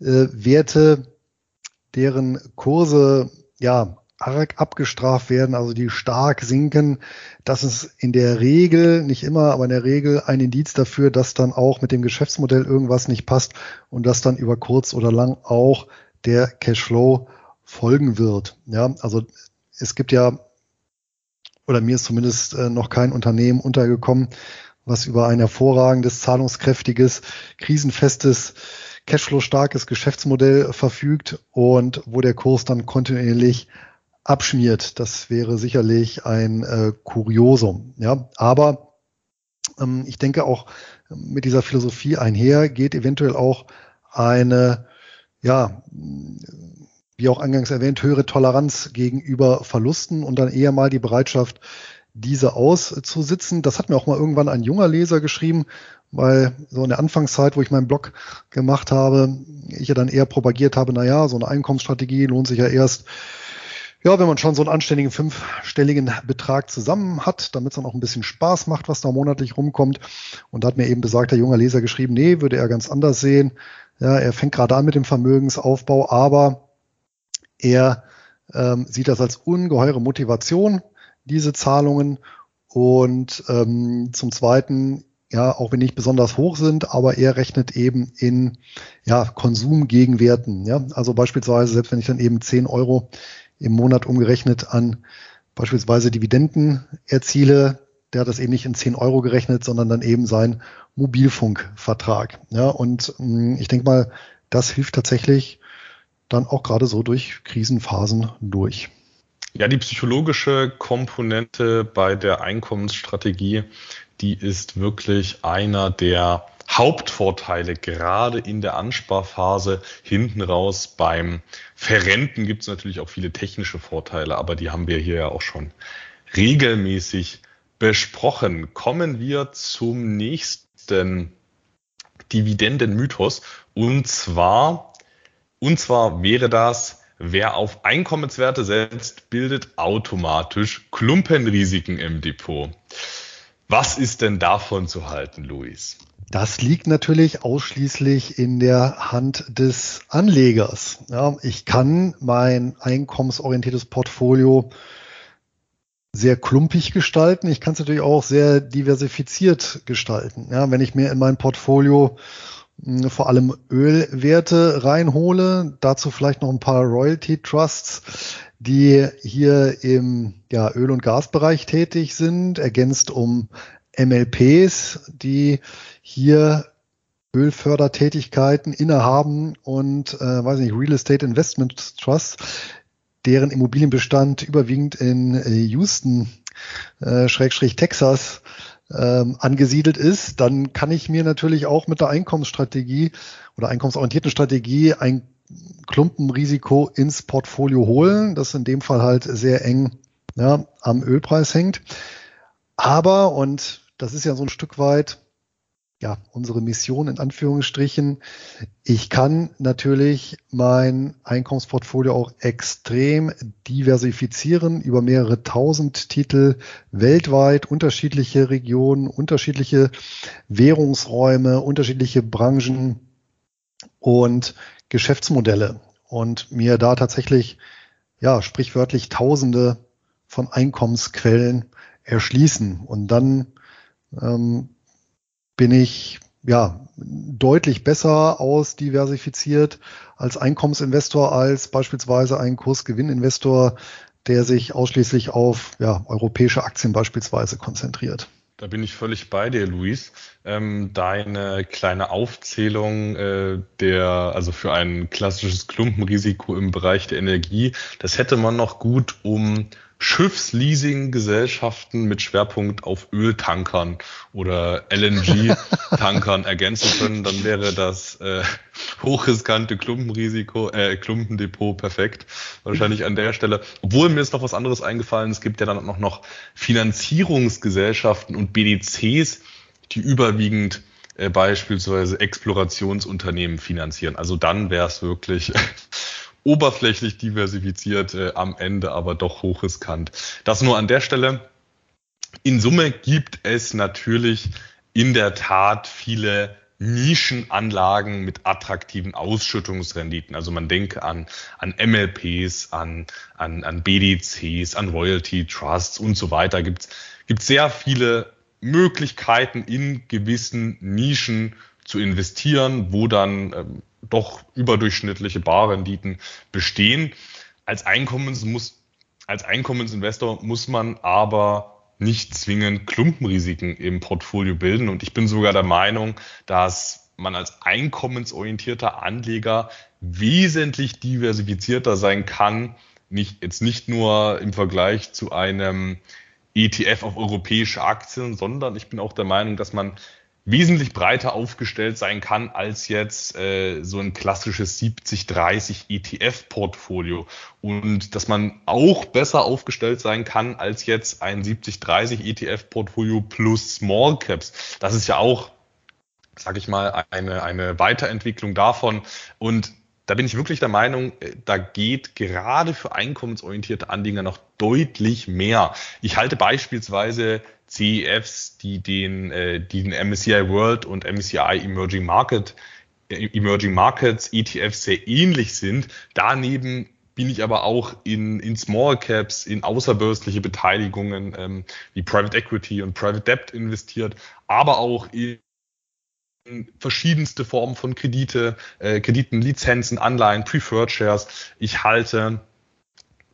äh, Werte, deren Kurse ja arg abgestraft werden, also die stark sinken, das ist in der Regel, nicht immer, aber in der Regel ein Indiz dafür, dass dann auch mit dem Geschäftsmodell irgendwas nicht passt und dass dann über kurz oder lang auch der Cashflow folgen wird. Ja, also es gibt ja, oder mir ist zumindest äh, noch kein Unternehmen untergekommen, was über ein hervorragendes, zahlungskräftiges, krisenfestes, Cashflow-starkes Geschäftsmodell verfügt und wo der Kurs dann kontinuierlich abschmiert. Das wäre sicherlich ein äh, Kuriosum. Ja, aber ähm, ich denke auch mit dieser Philosophie einher geht eventuell auch eine, ja, wie auch eingangs erwähnt, höhere Toleranz gegenüber Verlusten und dann eher mal die Bereitschaft, diese auszusitzen. Das hat mir auch mal irgendwann ein junger Leser geschrieben, weil so in der Anfangszeit, wo ich meinen Blog gemacht habe, ich ja dann eher propagiert habe, na ja, so eine Einkommensstrategie lohnt sich ja erst, ja, wenn man schon so einen anständigen fünfstelligen Betrag zusammen hat, damit es dann auch ein bisschen Spaß macht, was da monatlich rumkommt. Und da hat mir eben besagter junger Leser geschrieben, nee, würde er ganz anders sehen. Ja, er fängt gerade an mit dem Vermögensaufbau, aber er ähm, sieht das als ungeheure Motivation, diese Zahlungen. Und ähm, zum Zweiten, ja, auch wenn nicht besonders hoch sind, aber er rechnet eben in ja, Konsumgegenwerten. Ja? Also beispielsweise, selbst wenn ich dann eben 10 Euro im Monat umgerechnet an beispielsweise Dividenden erziele, der hat das eben nicht in 10 Euro gerechnet, sondern dann eben sein Mobilfunkvertrag. Ja, und mh, hm, ich denke mal, das hilft tatsächlich dann auch gerade so durch Krisenphasen durch. Ja, die psychologische Komponente bei der Einkommensstrategie, die ist wirklich einer der Hauptvorteile, gerade in der Ansparphase hinten raus. Beim Verrenten gibt es natürlich auch viele technische Vorteile, aber die haben wir hier ja auch schon regelmäßig besprochen. Kommen wir zum nächsten Dividendenmythos und zwar, und zwar wäre das, Wer auf Einkommenswerte setzt, bildet automatisch Klumpenrisiken im Depot. Was ist denn davon zu halten, Luis? Das liegt natürlich ausschließlich in der Hand des Anlegers. Ja, ich kann mein einkommensorientiertes Portfolio sehr klumpig gestalten. Ich kann es natürlich auch sehr diversifiziert gestalten. Ja, wenn ich mir in mein Portfolio vor allem Ölwerte reinhole. Dazu vielleicht noch ein paar Royalty Trusts, die hier im ja, Öl- und Gasbereich tätig sind, ergänzt um MLPs, die hier Ölfördertätigkeiten innehaben und äh, weiß nicht, Real Estate Investment Trusts, deren Immobilienbestand überwiegend in äh, Houston, äh, Schrägstrich Texas ähm, angesiedelt ist, dann kann ich mir natürlich auch mit der Einkommensstrategie oder einkommensorientierten Strategie ein Klumpenrisiko ins Portfolio holen, das in dem Fall halt sehr eng ja, am Ölpreis hängt. Aber, und das ist ja so ein Stück weit ja, unsere Mission in Anführungsstrichen. Ich kann natürlich mein Einkommensportfolio auch extrem diversifizieren über mehrere tausend Titel weltweit, unterschiedliche Regionen, unterschiedliche Währungsräume, unterschiedliche Branchen und Geschäftsmodelle und mir da tatsächlich, ja, sprichwörtlich Tausende von Einkommensquellen erschließen und dann ähm, bin ich ja deutlich besser ausdiversifiziert als Einkommensinvestor als beispielsweise ein Kursgewinninvestor, der sich ausschließlich auf ja, europäische Aktien beispielsweise konzentriert. Da bin ich völlig bei dir, Luis. Ähm, deine kleine Aufzählung äh, der, also für ein klassisches Klumpenrisiko im Bereich der Energie, das hätte man noch gut um Schiffsleasing-Gesellschaften mit Schwerpunkt auf Öltankern oder LNG-Tankern ergänzen können, dann wäre das äh, hochriskante Klumpenrisiko, äh, Klumpendepot perfekt. Wahrscheinlich an der Stelle. Obwohl mir ist noch was anderes eingefallen. Es gibt ja dann noch, noch Finanzierungsgesellschaften und BDCs, die überwiegend äh, beispielsweise Explorationsunternehmen finanzieren. Also dann wäre es wirklich oberflächlich diversifiziert, äh, am Ende aber doch hochriskant. Das nur an der Stelle. In Summe gibt es natürlich in der Tat viele Nischenanlagen mit attraktiven Ausschüttungsrenditen. Also man denke an, an MLPs, an, an, an BDCs, an Royalty Trusts und so weiter. Gibt gibt sehr viele Möglichkeiten in gewissen Nischen zu investieren, wo dann ähm, doch überdurchschnittliche Barrenditen bestehen. Als Einkommens muss, als Einkommensinvestor muss man aber nicht zwingend Klumpenrisiken im Portfolio bilden. Und ich bin sogar der Meinung, dass man als einkommensorientierter Anleger wesentlich diversifizierter sein kann. Nicht, jetzt nicht nur im Vergleich zu einem ETF auf europäische Aktien, sondern ich bin auch der Meinung, dass man wesentlich breiter aufgestellt sein kann als jetzt äh, so ein klassisches 70-30 ETF-Portfolio und dass man auch besser aufgestellt sein kann als jetzt ein 70-30 ETF-Portfolio plus Small Caps. Das ist ja auch, sag ich mal, eine, eine Weiterentwicklung davon und da bin ich wirklich der Meinung, äh, da geht gerade für einkommensorientierte Anleger noch deutlich mehr. Ich halte beispielsweise CEFs, die den, äh, die den MSCI World und MSCI Emerging Market äh, Emerging Markets ETFs sehr ähnlich sind. Daneben bin ich aber auch in, in Small Caps, in außerbörsliche Beteiligungen ähm, wie Private Equity und Private Debt investiert, aber auch in verschiedenste Formen von Kredite, äh, Krediten, Lizenzen, Anleihen, Preferred Shares. Ich halte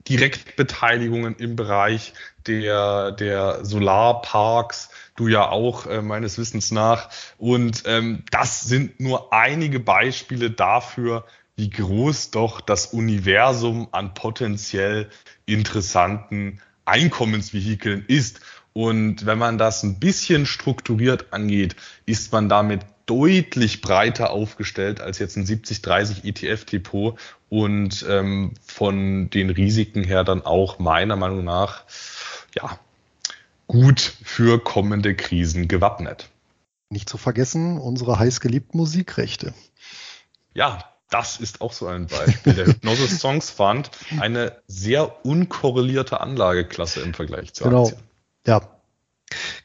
Direktbeteiligungen im Bereich der, der Solarparks, du ja auch äh, meines Wissens nach. Und ähm, das sind nur einige Beispiele dafür, wie groß doch das Universum an potenziell interessanten Einkommensvehikeln ist. Und wenn man das ein bisschen strukturiert angeht, ist man damit deutlich breiter aufgestellt als jetzt ein 70-30 ETF-Depot und ähm, von den Risiken her dann auch meiner Meinung nach ja gut für kommende Krisen gewappnet. Nicht zu vergessen, unsere heißgeliebten Musikrechte. Ja, das ist auch so ein Beispiel. Der Hypnosis Songs Fund, eine sehr unkorrelierte Anlageklasse im Vergleich zu genau. Aktien. Ja,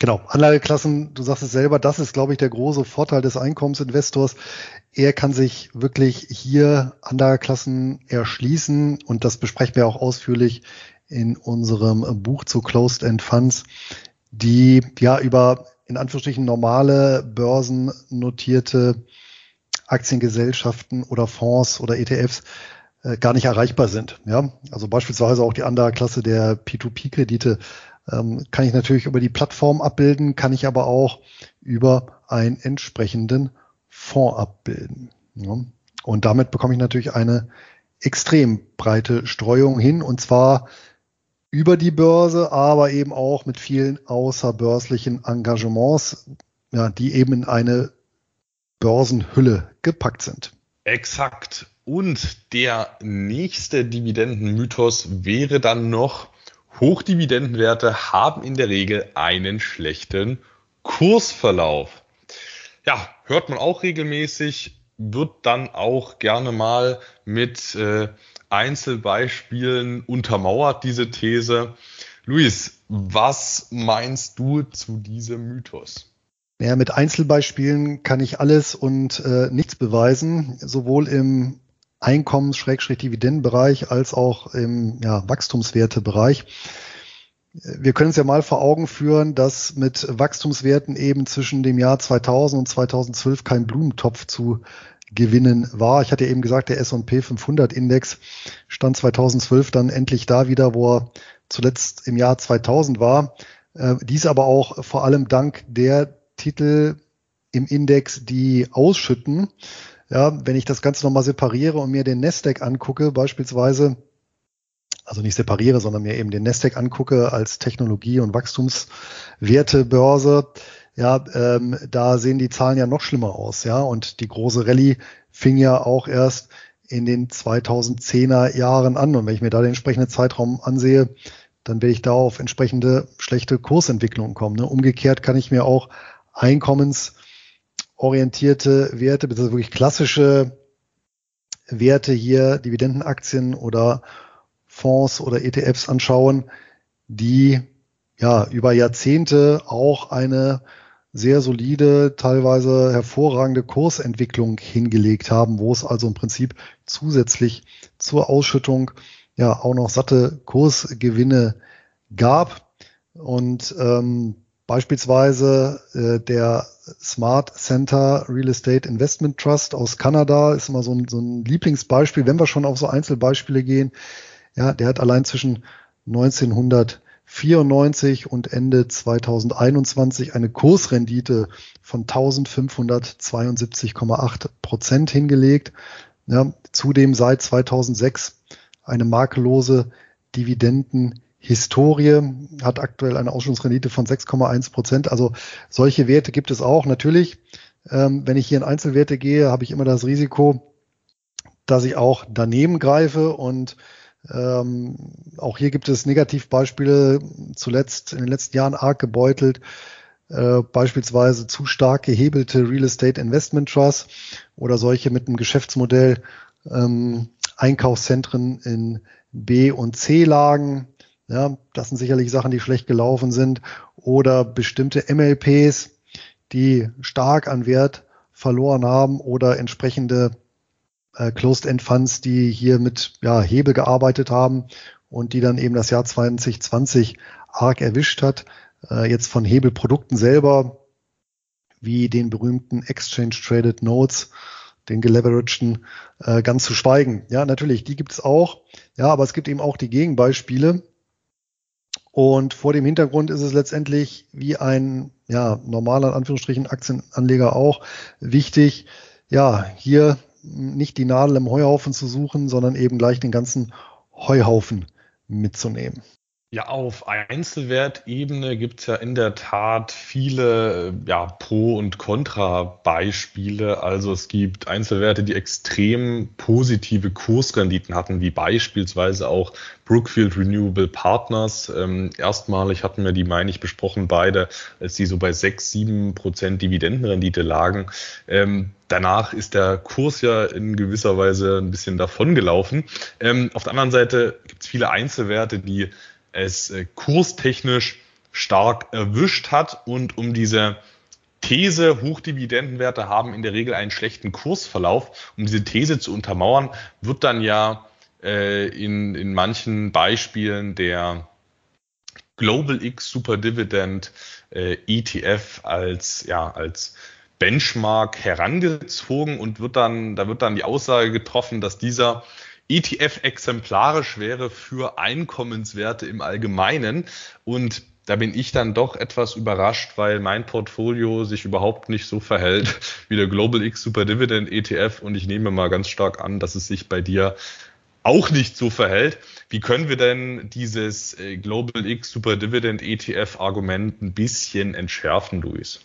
Genau, Anlageklassen, du sagst es selber, das ist, glaube ich, der große Vorteil des Einkommensinvestors. Er kann sich wirklich hier Anlageklassen erschließen und das besprechen wir auch ausführlich in unserem Buch zu Closed End Funds, die ja über in Anführungsstrichen normale börsennotierte Aktiengesellschaften oder Fonds oder ETFs äh, gar nicht erreichbar sind. Ja, also beispielsweise auch die Anlageklasse der P2P-Kredite ähm, kann ich natürlich über die Plattform abbilden, kann ich aber auch über einen entsprechenden Fonds abbilden. Ja. Und damit bekomme ich natürlich eine extrem breite Streuung hin und zwar über die Börse, aber eben auch mit vielen außerbörslichen Engagements, ja, die eben in eine Börsenhülle gepackt sind. Exakt. Und der nächste Dividendenmythos wäre dann noch, Hochdividendenwerte haben in der Regel einen schlechten Kursverlauf. Ja, hört man auch regelmäßig, wird dann auch gerne mal mit äh, Einzelbeispielen untermauert, diese These. Luis, was meinst du zu diesem Mythos? Ja, mit Einzelbeispielen kann ich alles und äh, nichts beweisen, sowohl im Einkommens-Dividendenbereich als auch im ja, Wachstumswertebereich. Wir können uns ja mal vor Augen führen, dass mit Wachstumswerten eben zwischen dem Jahr 2000 und 2012 kein Blumentopf zu gewinnen war. Ich hatte eben gesagt, der S&P 500 Index stand 2012 dann endlich da wieder, wo er zuletzt im Jahr 2000 war. Äh, dies aber auch vor allem dank der Titel im Index, die ausschütten. Ja, wenn ich das Ganze nochmal separiere und mir den Nasdaq angucke, beispielsweise, also nicht separiere, sondern mir eben den Nasdaq angucke als Technologie- und Wachstumswertebörse, ja, ähm, da sehen die Zahlen ja noch schlimmer aus, ja. Und die große Rallye fing ja auch erst in den 2010er Jahren an. Und wenn ich mir da den entsprechenden Zeitraum ansehe, dann werde ich da auf entsprechende schlechte Kursentwicklungen kommen. Ne? Umgekehrt kann ich mir auch Einkommens orientierte Werte, beziehungsweise wirklich klassische Werte hier, Dividendenaktien oder Fonds oder ETFs anschauen, die ja über Jahrzehnte auch eine sehr solide, teilweise hervorragende Kursentwicklung hingelegt haben, wo es also im Prinzip zusätzlich zur Ausschüttung ja auch noch satte Kursgewinne gab. Und ähm, beispielsweise äh, der Smart Center Real Estate Investment Trust aus Kanada ist immer so ein, so ein Lieblingsbeispiel, wenn wir schon auf so Einzelbeispiele gehen. Ja, der hat allein zwischen 1900 94 und Ende 2021 eine Kursrendite von 1572,8 Prozent hingelegt. Ja, zudem seit 2006 eine makellose Dividendenhistorie, hat aktuell eine Ausschüttungsrendite von 6,1 Prozent. Also solche Werte gibt es auch. Natürlich, ähm, wenn ich hier in Einzelwerte gehe, habe ich immer das Risiko, dass ich auch daneben greife und ähm, auch hier gibt es Negativbeispiele, zuletzt in den letzten Jahren arg gebeutelt, äh, beispielsweise zu stark gehebelte Real Estate Investment Trusts oder solche mit einem Geschäftsmodell ähm, Einkaufszentren in B- und C-Lagen. Ja, das sind sicherlich Sachen, die schlecht gelaufen sind. Oder bestimmte MLPs, die stark an Wert verloren haben oder entsprechende äh, Closed-End-Funds, die hier mit ja, Hebel gearbeitet haben und die dann eben das Jahr 2020 arg erwischt hat. Äh, jetzt von Hebelprodukten selber, wie den berühmten Exchange Traded Notes, den geleveragten, äh, ganz zu schweigen. Ja, natürlich, die gibt es auch. Ja, aber es gibt eben auch die Gegenbeispiele. Und vor dem Hintergrund ist es letztendlich wie ein ja, normaler, in Anführungsstrichen, Aktienanleger auch wichtig, ja, hier nicht die Nadel im Heuhaufen zu suchen, sondern eben gleich den ganzen Heuhaufen mitzunehmen. Ja, auf Einzelwertebene gibt es ja in der Tat viele ja, Pro- und Kontra-Beispiele. Also es gibt Einzelwerte, die extrem positive Kursrenditen hatten, wie beispielsweise auch Brookfield Renewable Partners. Ähm, erstmalig hatten wir die, meine ich, besprochen beide, als die so bei 6, 7 Prozent Dividendenrendite lagen. Ähm, danach ist der Kurs ja in gewisser Weise ein bisschen davongelaufen. Ähm, auf der anderen Seite gibt es viele Einzelwerte, die es äh, kurstechnisch stark erwischt hat und um diese These, Hochdividendenwerte haben in der Regel einen schlechten Kursverlauf. Um diese These zu untermauern, wird dann ja äh, in, in manchen Beispielen der Global X Super Dividend äh, ETF als, ja, als Benchmark herangezogen und wird dann, da wird dann die Aussage getroffen, dass dieser ETF exemplarisch wäre für Einkommenswerte im Allgemeinen. Und da bin ich dann doch etwas überrascht, weil mein Portfolio sich überhaupt nicht so verhält wie der Global X Super Dividend ETF. Und ich nehme mal ganz stark an, dass es sich bei dir auch nicht so verhält. Wie können wir denn dieses äh, Global X Super Dividend ETF Argument ein bisschen entschärfen, Luis?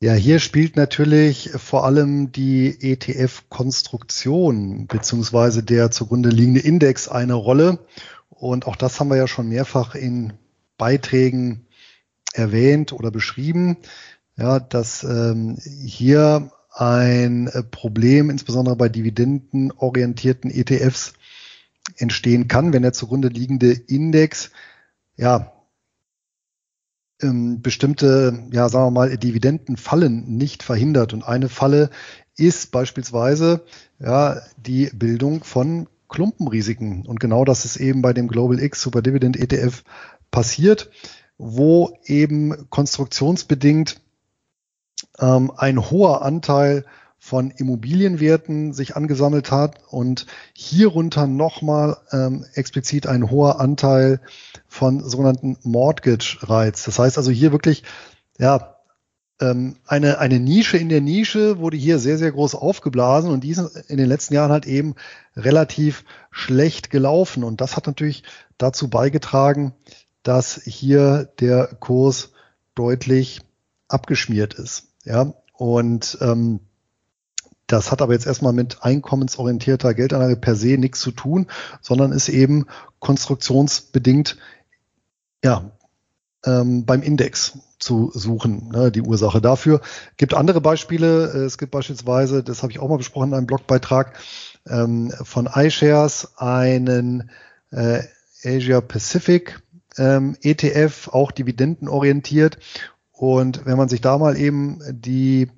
Ja, hier spielt natürlich vor allem die ETF-Konstruktion beziehungsweise der zugrunde liegende Index eine Rolle. Und auch das haben wir ja schon mehrfach in Beiträgen erwähnt oder beschrieben, ja, dass ähm, hier ein Problem, insbesondere bei dividendenorientierten ETFs, entstehen kann, wenn der zugrunde liegende Index ja ähm, bestimmte, ja, sagen wir mal, Dividendenfallen nicht verhindert. Und eine Falle ist beispielsweise ja, die Bildung von Klumpenrisiken. Und genau das ist eben bei dem Global X Super Dividend ETF passiert, wo eben konstruktionsbedingt ähm, ein hoher Anteil von Immobilienwerten sich angesammelt hat und hierunter nochmal ähm, explizit ein hoher Anteil von sogenannten Mortgage Rights. Das heißt also hier wirklich, ja, ähm, eine, eine Nische in der Nische wurde hier sehr, sehr groß aufgeblasen und die ist in den letzten Jahren halt eben relativ schlecht gelaufen. Und das hat natürlich dazu beigetragen, dass hier der Kurs deutlich abgeschmiert ist. Ja, und ähm, das hat aber jetzt erstmal mit einkommensorientierter Geldanlage per se nichts zu tun, sondern ist eben konstruktionsbedingt ja, ähm, beim Index zu suchen, ne, die Ursache dafür. Gibt andere Beispiele. Es gibt beispielsweise, das habe ich auch mal besprochen in einem Blogbeitrag, ähm, von iShares einen äh, Asia Pacific ähm, ETF, auch dividendenorientiert. Und wenn man sich da mal eben die äh,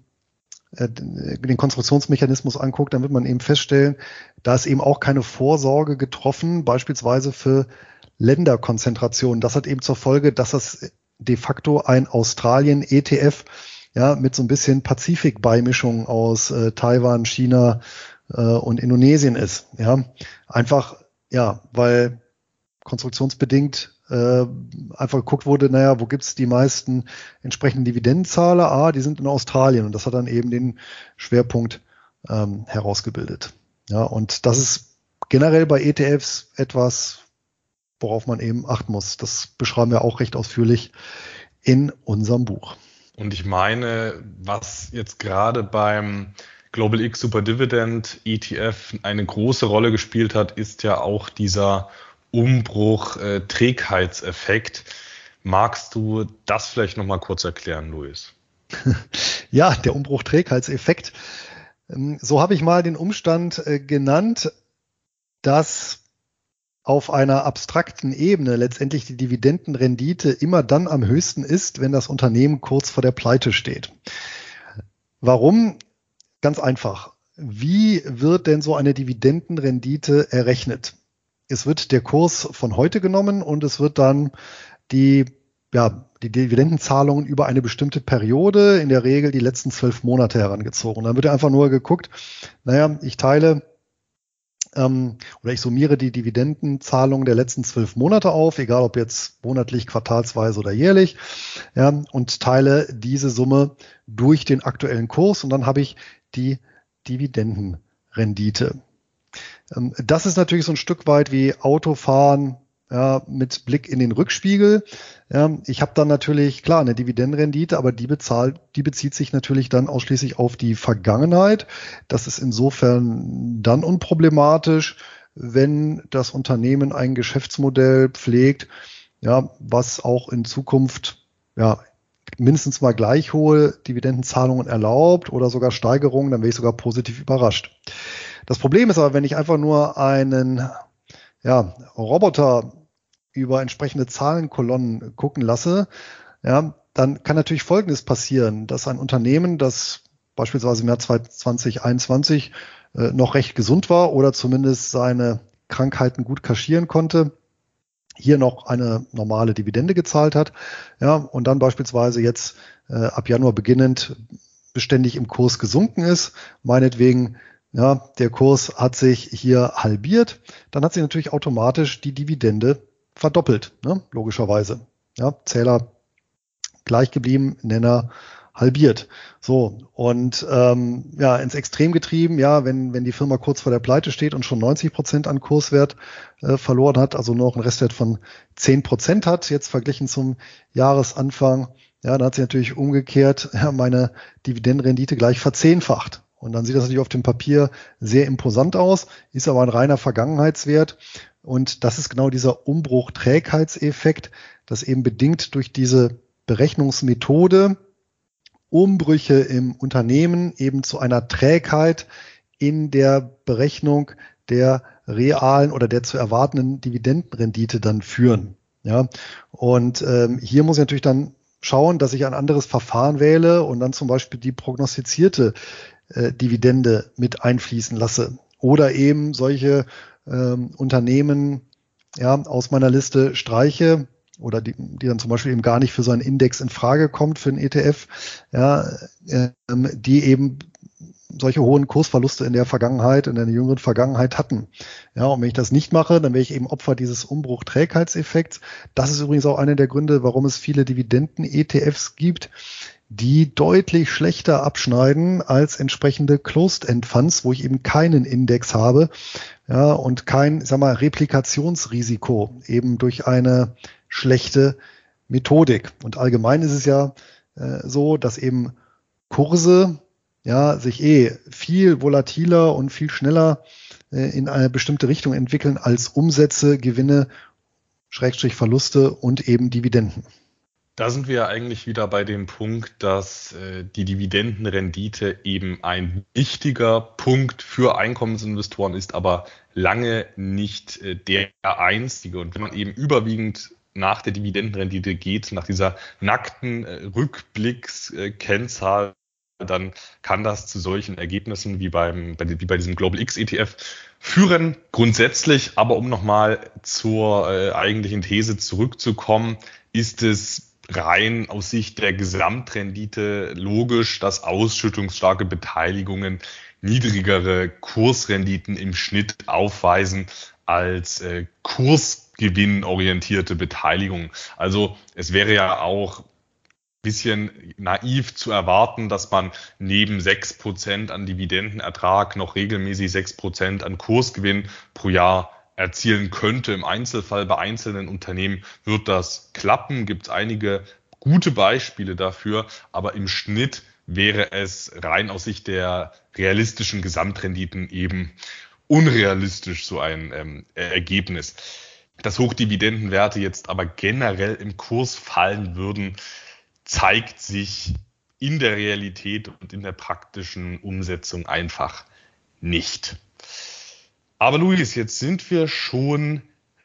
den Konstruktionsmechanismus anguckt, dann wird man eben feststellen, da ist eben auch keine Vorsorge getroffen, beispielsweise für Länderkonzentration. Das hat eben zur Folge, dass das de facto ein Australien-ETF ja mit so ein bisschen Pazifik-Beimischung aus äh, Taiwan, China äh, und Indonesien ist. Ja, einfach ja, weil konstruktionsbedingt äh, einfach geguckt wurde, naja, wo gibt's die meisten entsprechenden Dividendenzahler? Ah, die sind in Australien und das hat dann eben den Schwerpunkt ähm, herausgebildet. Ja, und das ist generell bei ETFs etwas, worauf man eben achten muss. Das beschreiben wir auch recht ausführlich in unserem Buch. Und ich meine, was jetzt gerade beim Global X Super Dividend ETF eine große Rolle gespielt hat, ist ja auch dieser Umbruch, äh, Trägheitseffekt. Magst du das vielleicht nochmal kurz erklären, Luis? Ja, der Umbruch Trägheitseffekt. Ähm, so habe ich mal den Umstand äh, genannt, dass auf einer abstrakten Ebene letztendlich die Dividendenrendite immer dann am höchsten ist, wenn das Unternehmen kurz vor der Pleite steht. Warum? Ganz einfach. Wie wird denn so eine Dividendenrendite errechnet? Es wird der Kurs von heute genommen und es wird dann die, ja, die Dividendenzahlungen über eine bestimmte Periode, in der Regel die letzten zwölf Monate herangezogen. Dann wird einfach nur geguckt, naja, ich teile ähm, oder ich summiere die Dividendenzahlungen der letzten zwölf Monate auf, egal ob jetzt monatlich, quartalsweise oder jährlich, ja, und teile diese Summe durch den aktuellen Kurs und dann habe ich die Dividendenrendite. Ähm, das ist natürlich so ein Stück weit wie Autofahren ja, mit Blick in den Rückspiegel. Ja, ich habe dann natürlich, klar, eine Dividendenrendite, aber die bezahlt, die bezieht sich natürlich dann ausschließlich auf die Vergangenheit. Das ist insofern dann unproblematisch, wenn das Unternehmen ein Geschäftsmodell pflegt, ja, was auch in Zukunft ja, mindestens mal gleich hohe Dividendenzahlungen erlaubt oder sogar Steigerungen, dann wäre ich sogar positiv überrascht. Das Problem ist aber, wenn ich einfach nur einen ja, Roboter über entsprechende Zahlenkolonnen gucken lasse, ja, dann kann natürlich Folgendes passieren, dass ein Unternehmen, das beispielsweise im Jahr 2021 äh, noch recht gesund war oder zumindest seine Krankheiten gut kaschieren konnte, hier noch eine normale Dividende gezahlt hat, ja, und dann beispielsweise jetzt äh, ab Januar beginnend beständig im Kurs gesunken ist, meinetwegen ja, der Kurs hat sich hier halbiert, dann hat sich natürlich automatisch die Dividende verdoppelt, ne? logischerweise. Ja, Zähler gleich geblieben, Nenner halbiert. So, und ähm, ja, ins Extrem getrieben, ja, wenn, wenn die Firma kurz vor der Pleite steht und schon 90 Prozent an Kurswert äh, verloren hat, also nur noch einen Restwert von 10 Prozent hat, jetzt verglichen zum Jahresanfang, ja, dann hat sie natürlich umgekehrt ja, meine Dividendenrendite gleich verzehnfacht. Und dann sieht das natürlich auf dem Papier sehr imposant aus, ist aber ein reiner Vergangenheitswert. Und das ist genau dieser Umbruch-Trägheitseffekt, das eben bedingt durch diese Berechnungsmethode Umbrüche im Unternehmen eben zu einer Trägheit in der Berechnung der realen oder der zu erwartenden Dividendenrendite dann führen. Ja, und ähm, hier muss ich natürlich dann schauen, dass ich ein anderes Verfahren wähle und dann zum Beispiel die prognostizierte äh, Dividende mit einfließen lasse. Oder eben solche ähm, Unternehmen ja, aus meiner Liste streiche oder die, die dann zum Beispiel eben gar nicht für so einen Index in Frage kommt, für einen ETF, ja, ähm, die eben solche hohen Kursverluste in der Vergangenheit, in der jüngeren Vergangenheit hatten. Ja, und wenn ich das nicht mache, dann wäre ich eben Opfer dieses Umbruch-Trägheitseffekts. Das ist übrigens auch einer der Gründe, warum es viele Dividenden-ETFs gibt, die deutlich schlechter abschneiden als entsprechende Closed-End Funds, wo ich eben keinen Index habe, ja, und kein, sag mal, Replikationsrisiko eben durch eine schlechte Methodik. Und allgemein ist es ja äh, so, dass eben Kurse ja sich eh viel volatiler und viel schneller äh, in eine bestimmte Richtung entwickeln als Umsätze, Gewinne, Schrägstrich Verluste und eben Dividenden. Da sind wir eigentlich wieder bei dem Punkt, dass äh, die Dividendenrendite eben ein wichtiger Punkt für Einkommensinvestoren ist, aber lange nicht äh, der einzige. Und wenn man eben überwiegend nach der Dividendenrendite geht, nach dieser nackten äh, Rückblickskennzahl, dann kann das zu solchen Ergebnissen wie beim bei, wie bei diesem Global X ETF führen. Grundsätzlich, aber um nochmal zur äh, eigentlichen These zurückzukommen, ist es rein aus Sicht der Gesamtrendite logisch, dass ausschüttungsstarke Beteiligungen niedrigere Kursrenditen im Schnitt aufweisen als äh, kursgewinnorientierte Beteiligung. Also es wäre ja auch bisschen naiv zu erwarten, dass man neben sechs Prozent an Dividendenertrag noch regelmäßig sechs Prozent an Kursgewinn pro Jahr erzielen könnte. Im Einzelfall bei einzelnen Unternehmen wird das klappen. Gibt es einige gute Beispiele dafür, aber im Schnitt wäre es rein aus Sicht der realistischen Gesamtrenditen eben unrealistisch so ein ähm, Ergebnis. Dass Hochdividendenwerte jetzt aber generell im Kurs fallen würden, zeigt sich in der Realität und in der praktischen Umsetzung einfach nicht. Aber Luis, jetzt sind wir schon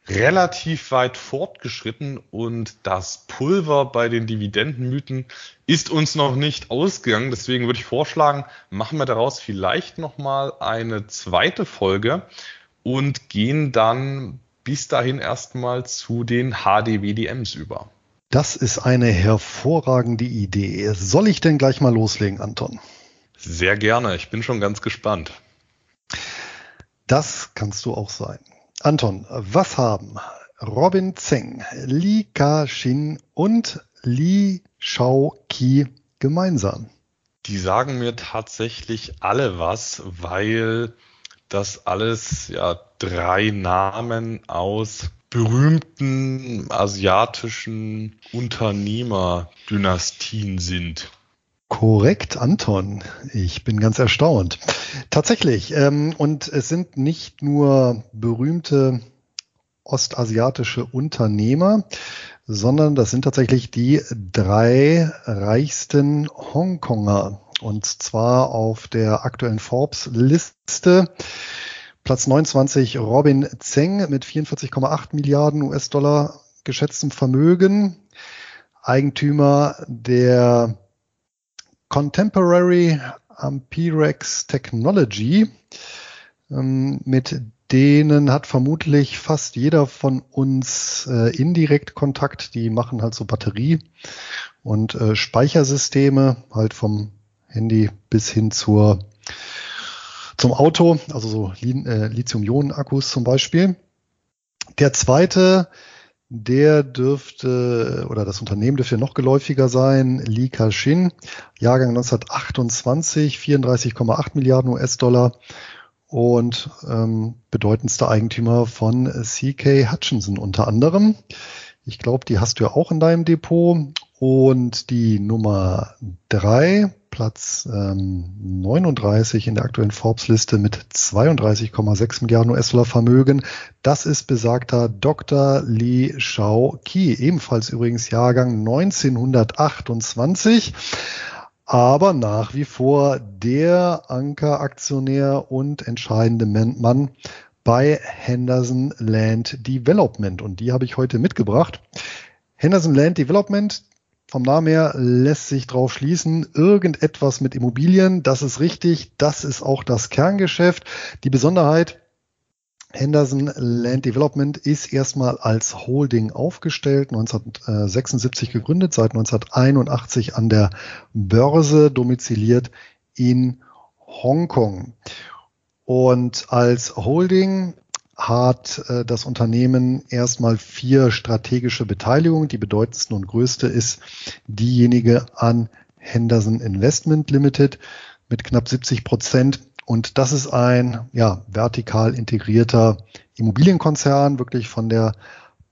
relativ weit fortgeschritten und das Pulver bei den Dividendenmythen ist uns noch nicht ausgegangen. Deswegen würde ich vorschlagen, machen wir daraus vielleicht nochmal eine zweite Folge und gehen dann bis dahin erstmal zu den HDWDMs über. Das ist eine hervorragende Idee. Soll ich denn gleich mal loslegen, Anton? Sehr gerne. Ich bin schon ganz gespannt. Das kannst du auch sein. Anton, was haben Robin Zeng, Li Ka-shin und Li Shao-ki gemeinsam? Die sagen mir tatsächlich alle was, weil das alles ja drei Namen aus berühmten asiatischen Unternehmerdynastien sind. Korrekt, Anton. Ich bin ganz erstaunt. Tatsächlich. Ähm, und es sind nicht nur berühmte ostasiatische Unternehmer, sondern das sind tatsächlich die drei reichsten Hongkonger. Und zwar auf der aktuellen Forbes-Liste Platz 29 Robin Zeng mit 44,8 Milliarden US-Dollar geschätztem Vermögen. Eigentümer der Contemporary Ampirex Technology. Ähm, mit denen hat vermutlich fast jeder von uns äh, indirekt Kontakt. Die machen halt so Batterie- und äh, Speichersysteme, halt vom Handy bis hin zur zum Auto, also so äh, Lithium-Ionen-Akkus zum Beispiel. Der zweite, der dürfte, oder das Unternehmen dürfte noch geläufiger sein, Li Ka-Shin, Jahrgang 1928, 34,8 Milliarden US-Dollar und ähm, bedeutendster Eigentümer von CK Hutchinson unter anderem. Ich glaube, die hast du ja auch in deinem Depot. Und die Nummer drei Platz ähm, 39 in der aktuellen Forbes-Liste mit 32,6 Milliarden US-Dollar Vermögen. Das ist besagter Dr. Li Shao Qi, ebenfalls übrigens Jahrgang 1928 aber nach wie vor der Ankeraktionär und entscheidende Mann bei Henderson Land Development. Und die habe ich heute mitgebracht. Henderson Land Development, vom Namen her lässt sich drauf schließen, irgendetwas mit Immobilien, das ist richtig, das ist auch das Kerngeschäft. Die Besonderheit, Henderson Land Development ist erstmal als Holding aufgestellt, 1976 gegründet, seit 1981 an der Börse domiziliert in Hongkong. Und als Holding hat äh, das Unternehmen erstmal vier strategische Beteiligungen. Die bedeutendste und größte ist diejenige an Henderson Investment Limited mit knapp 70 Prozent. Und das ist ein ja, vertikal integrierter Immobilienkonzern, wirklich von der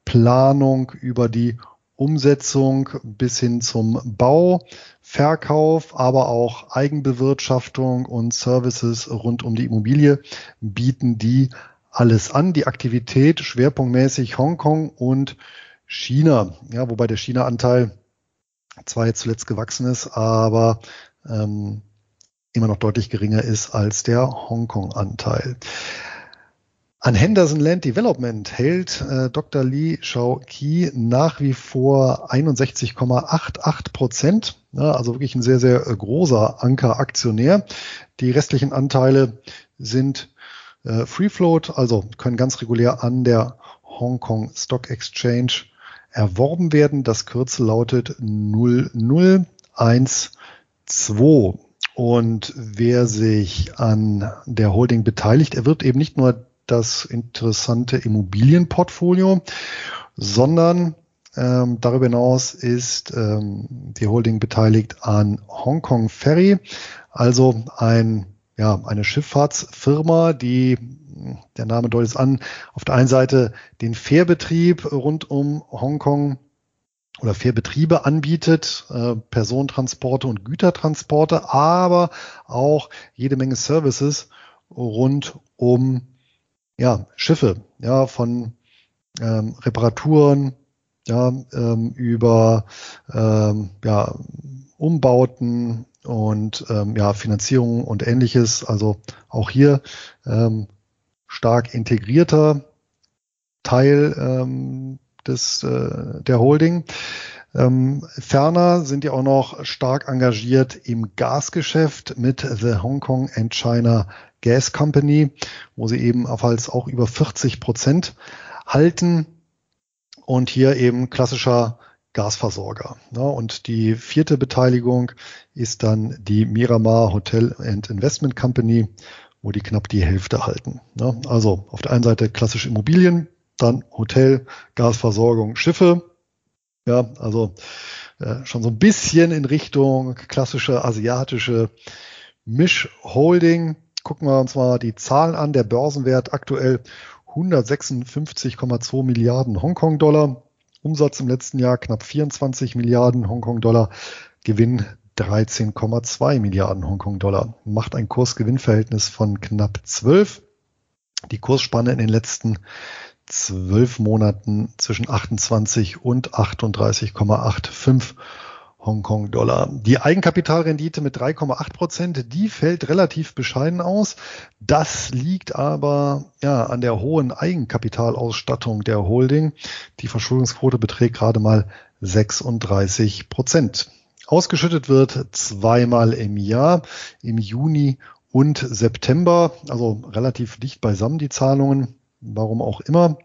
Planung über die Umsetzung bis hin zum Bau, Verkauf, aber auch Eigenbewirtschaftung und Services rund um die Immobilie bieten die alles an. Die Aktivität schwerpunktmäßig Hongkong und China. Ja, wobei der China-Anteil zwar jetzt zuletzt gewachsen ist, aber ähm, immer noch deutlich geringer ist als der Hongkong-Anteil. An Henderson Land Development hält äh, Dr. Lee Shao Ki nach wie vor 61,88 Prozent. Ja, also wirklich ein sehr, sehr äh, großer Anker-Aktionär. Die restlichen Anteile sind äh, Free Float, also können ganz regulär an der Hong Kong Stock Exchange erworben werden. Das Kürzel lautet 0012. Und wer sich an der Holding beteiligt, er wird eben nicht nur das interessante Immobilienportfolio, sondern ähm, darüber hinaus ist ähm, die Holding beteiligt an Hong Kong Ferry, also ein, ja, eine Schifffahrtsfirma, die, der Name deutet es an, auf der einen Seite den Fährbetrieb rund um Hongkong oder Fährbetriebe anbietet, äh, Personentransporte und Gütertransporte, aber auch jede Menge Services rund um ja, Schiffe, ja, von ähm, Reparaturen, ja, ähm, über ähm, ja, Umbauten und ähm, ja, Finanzierung und ähnliches. Also auch hier ähm, stark integrierter Teil ähm, des, äh, der Holding. Ähm, ferner sind die auch noch stark engagiert im Gasgeschäft mit The Hong Kong and China Gas Company, wo sie ebenfalls auch über 40 Prozent halten und hier eben klassischer Gasversorger. Ja, und die vierte Beteiligung ist dann die Miramar Hotel and Investment Company, wo die knapp die Hälfte halten. Ja, also auf der einen Seite klassische Immobilien, dann Hotel, Gasversorgung, Schiffe. Ja, also äh, schon so ein bisschen in Richtung klassische asiatische Mischholding. Gucken wir uns mal die Zahlen an. Der Börsenwert aktuell 156,2 Milliarden Hongkong-Dollar. Umsatz im letzten Jahr knapp 24 Milliarden Hongkong-Dollar. Gewinn 13,2 Milliarden Hongkong-Dollar. Macht ein Kursgewinnverhältnis von knapp 12. Die Kursspanne in den letzten zwölf Monaten zwischen 28 und 38,85 Hongkong-Dollar. Die Eigenkapitalrendite mit 3,8 Prozent, die fällt relativ bescheiden aus. Das liegt aber ja an der hohen Eigenkapitalausstattung der Holding. Die Verschuldungsquote beträgt gerade mal 36 Prozent. Ausgeschüttet wird zweimal im Jahr, im Juni und September, also relativ dicht beisammen die Zahlungen warum auch immer.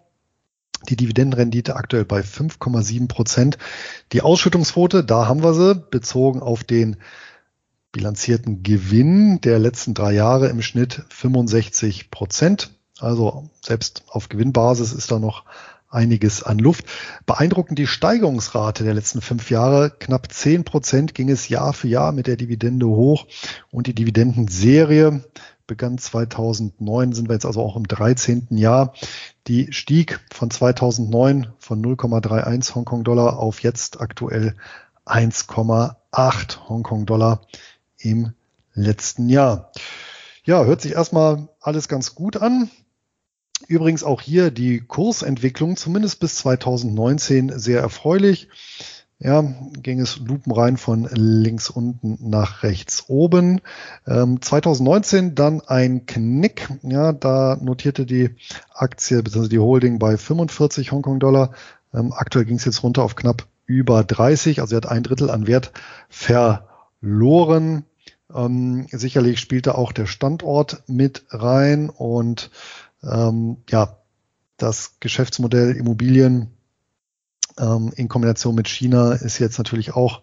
Die Dividendenrendite aktuell bei 5,7 Prozent. Die Ausschüttungsquote, da haben wir sie, bezogen auf den bilanzierten Gewinn der letzten drei Jahre im Schnitt 65 Prozent. Also selbst auf Gewinnbasis ist da noch einiges an Luft. Beeindruckend die Steigerungsrate der letzten fünf Jahre. Knapp 10 Prozent ging es Jahr für Jahr mit der Dividende hoch und die Dividendenserie begann 2009, sind wir jetzt also auch im 13. Jahr. Die stieg von 2009 von 0,31 Hongkong-Dollar auf jetzt aktuell 1,8 Hongkong-Dollar im letzten Jahr. Ja, hört sich erstmal alles ganz gut an. Übrigens auch hier die Kursentwicklung, zumindest bis 2019, sehr erfreulich ja, ging es lupenrein von links unten nach rechts oben. Ähm, 2019 dann ein Knick. Ja, da notierte die Aktie bzw. die Holding bei 45 Hongkong-Dollar. Ähm, aktuell ging es jetzt runter auf knapp über 30. Also er hat ein Drittel an Wert verloren. Ähm, sicherlich spielte auch der Standort mit rein und ähm, ja, das Geschäftsmodell Immobilien ähm, in Kombination mit China ist jetzt natürlich auch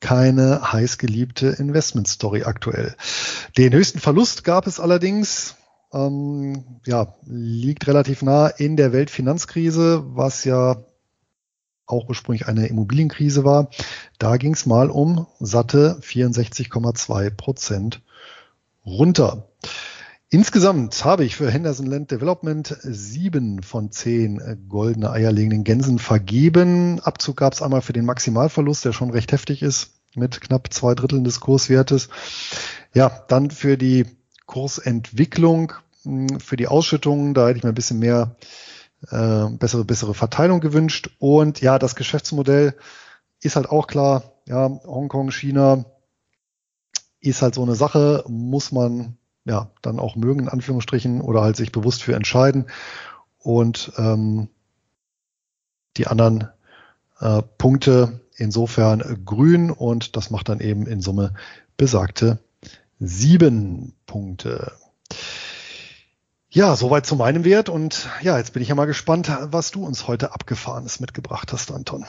keine heißgeliebte Investment-Story aktuell. Den höchsten Verlust gab es allerdings, ähm, ja, liegt relativ nah in der Weltfinanzkrise, was ja auch ursprünglich eine Immobilienkrise war. Da ging es mal um satte 64,2 Prozent runter. Insgesamt habe ich für Henderson Land Development sieben von zehn goldene eierlegenden Gänsen vergeben. Abzug gab es einmal für den Maximalverlust, der schon recht heftig ist, mit knapp zwei Dritteln des Kurswertes. Ja, dann für die Kursentwicklung, hm, für die Ausschüttungen, da hätte ich mir ein bisschen mehr äh, bessere, bessere Verteilung gewünscht. Und ja, das Geschäftsmodell ist halt auch klar, ja, Hongkong, China ist halt so eine Sache, muss man ja, dann auch mögen, in Anführungsstrichen, oder halt sich bewusst für entscheiden. Und ähm, die anderen äh, Punkte insofern grün und das macht dann eben in Summe besagte sieben Punkte. Ja, soweit zu meinem Wert und ja, jetzt bin ich ja mal gespannt, was du uns heute abgefahrenes mitgebracht hast, Anton.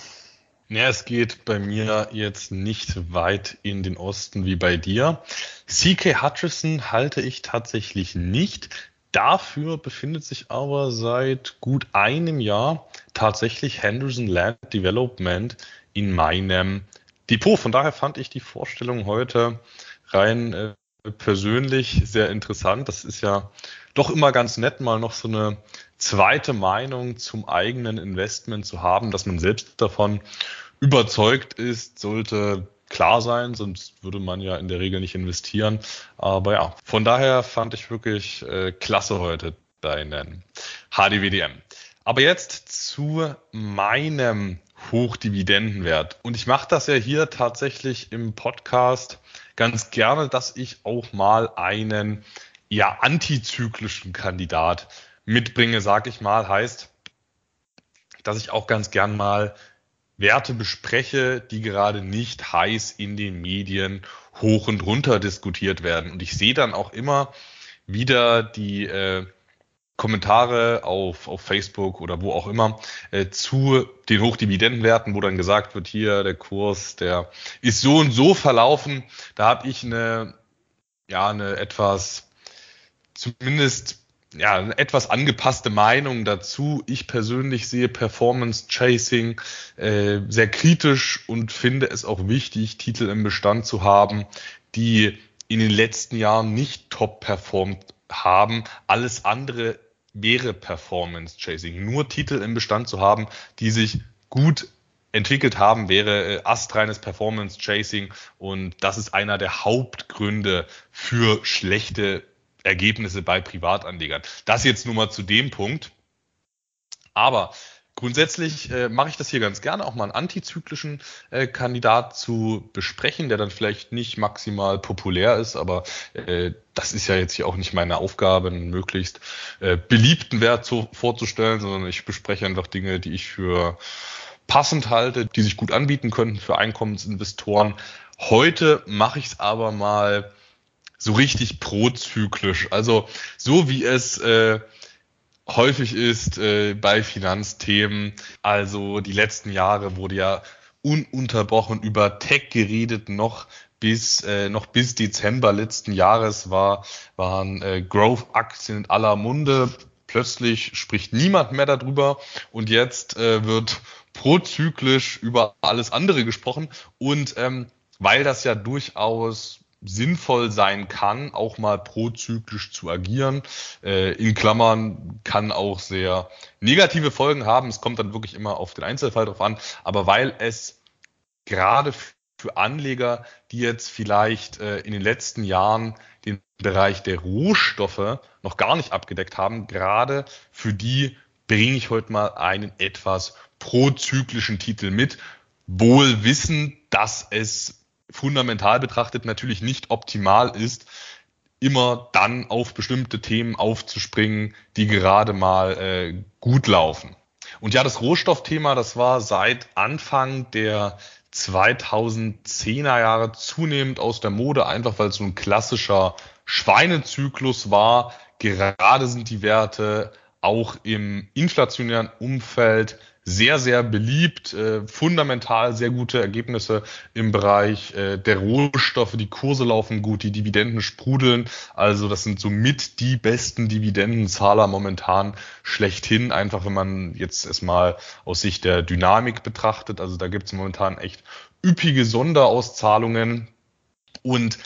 Ja, es geht bei mir jetzt nicht weit in den Osten wie bei dir. CK Hutchison halte ich tatsächlich nicht. Dafür befindet sich aber seit gut einem Jahr tatsächlich Henderson Land Development in meinem Depot. Von daher fand ich die Vorstellung heute rein äh, persönlich sehr interessant. Das ist ja doch immer ganz nett, mal noch so eine zweite Meinung zum eigenen Investment zu haben, dass man selbst davon überzeugt ist, sollte klar sein, sonst würde man ja in der Regel nicht investieren. Aber ja, von daher fand ich wirklich äh, klasse heute deinen HDWDM. Aber jetzt zu meinem Hochdividendenwert. Und ich mache das ja hier tatsächlich im Podcast ganz gerne, dass ich auch mal einen ja antizyklischen Kandidat mitbringe, sag ich mal, heißt, dass ich auch ganz gern mal Werte bespreche, die gerade nicht heiß in den Medien hoch und runter diskutiert werden. Und ich sehe dann auch immer wieder die äh, Kommentare auf, auf Facebook oder wo auch immer äh, zu den Hochdividendenwerten, wo dann gesagt wird, hier der Kurs, der ist so und so verlaufen. Da habe ich eine, ja, eine etwas, zumindest ja, eine etwas angepasste Meinung dazu. Ich persönlich sehe Performance Chasing äh, sehr kritisch und finde es auch wichtig, Titel im Bestand zu haben, die in den letzten Jahren nicht top performt haben. Alles andere wäre Performance Chasing. Nur Titel im Bestand zu haben, die sich gut entwickelt haben, wäre äh, astreines Performance Chasing und das ist einer der Hauptgründe für schlechte Ergebnisse bei Privatanlegern. Das jetzt nur mal zu dem Punkt. Aber Grundsätzlich äh, mache ich das hier ganz gerne, auch mal einen antizyklischen äh, Kandidat zu besprechen, der dann vielleicht nicht maximal populär ist, aber äh, das ist ja jetzt hier auch nicht meine Aufgabe, einen möglichst äh, beliebten Wert zu, vorzustellen, sondern ich bespreche einfach Dinge, die ich für passend halte, die sich gut anbieten könnten für Einkommensinvestoren. Heute mache ich es aber mal so richtig prozyklisch, also so wie es äh, häufig ist äh, bei Finanzthemen. Also die letzten Jahre wurde ja ununterbrochen über Tech geredet, noch bis äh, noch bis Dezember letzten Jahres war waren äh, Growth-Aktien in aller Munde. Plötzlich spricht niemand mehr darüber und jetzt äh, wird prozyklisch über alles andere gesprochen und ähm, weil das ja durchaus sinnvoll sein kann, auch mal prozyklisch zu agieren. Äh, in Klammern kann auch sehr negative Folgen haben. Es kommt dann wirklich immer auf den Einzelfall drauf an. Aber weil es gerade für Anleger, die jetzt vielleicht äh, in den letzten Jahren den Bereich der Rohstoffe noch gar nicht abgedeckt haben, gerade für die bringe ich heute mal einen etwas prozyklischen Titel mit, wohl wissend, dass es fundamental betrachtet natürlich nicht optimal ist, immer dann auf bestimmte Themen aufzuspringen, die gerade mal äh, gut laufen. Und ja, das Rohstoffthema, das war seit Anfang der 2010er Jahre zunehmend aus der Mode, einfach weil es so ein klassischer Schweinezyklus war. Gerade sind die Werte auch im inflationären Umfeld sehr, sehr beliebt, äh, fundamental sehr gute Ergebnisse im Bereich äh, der Rohstoffe, die Kurse laufen gut, die Dividenden sprudeln. Also das sind somit die besten Dividendenzahler momentan schlechthin, einfach wenn man jetzt erstmal aus Sicht der Dynamik betrachtet. Also da gibt es momentan echt üppige Sonderauszahlungen. Und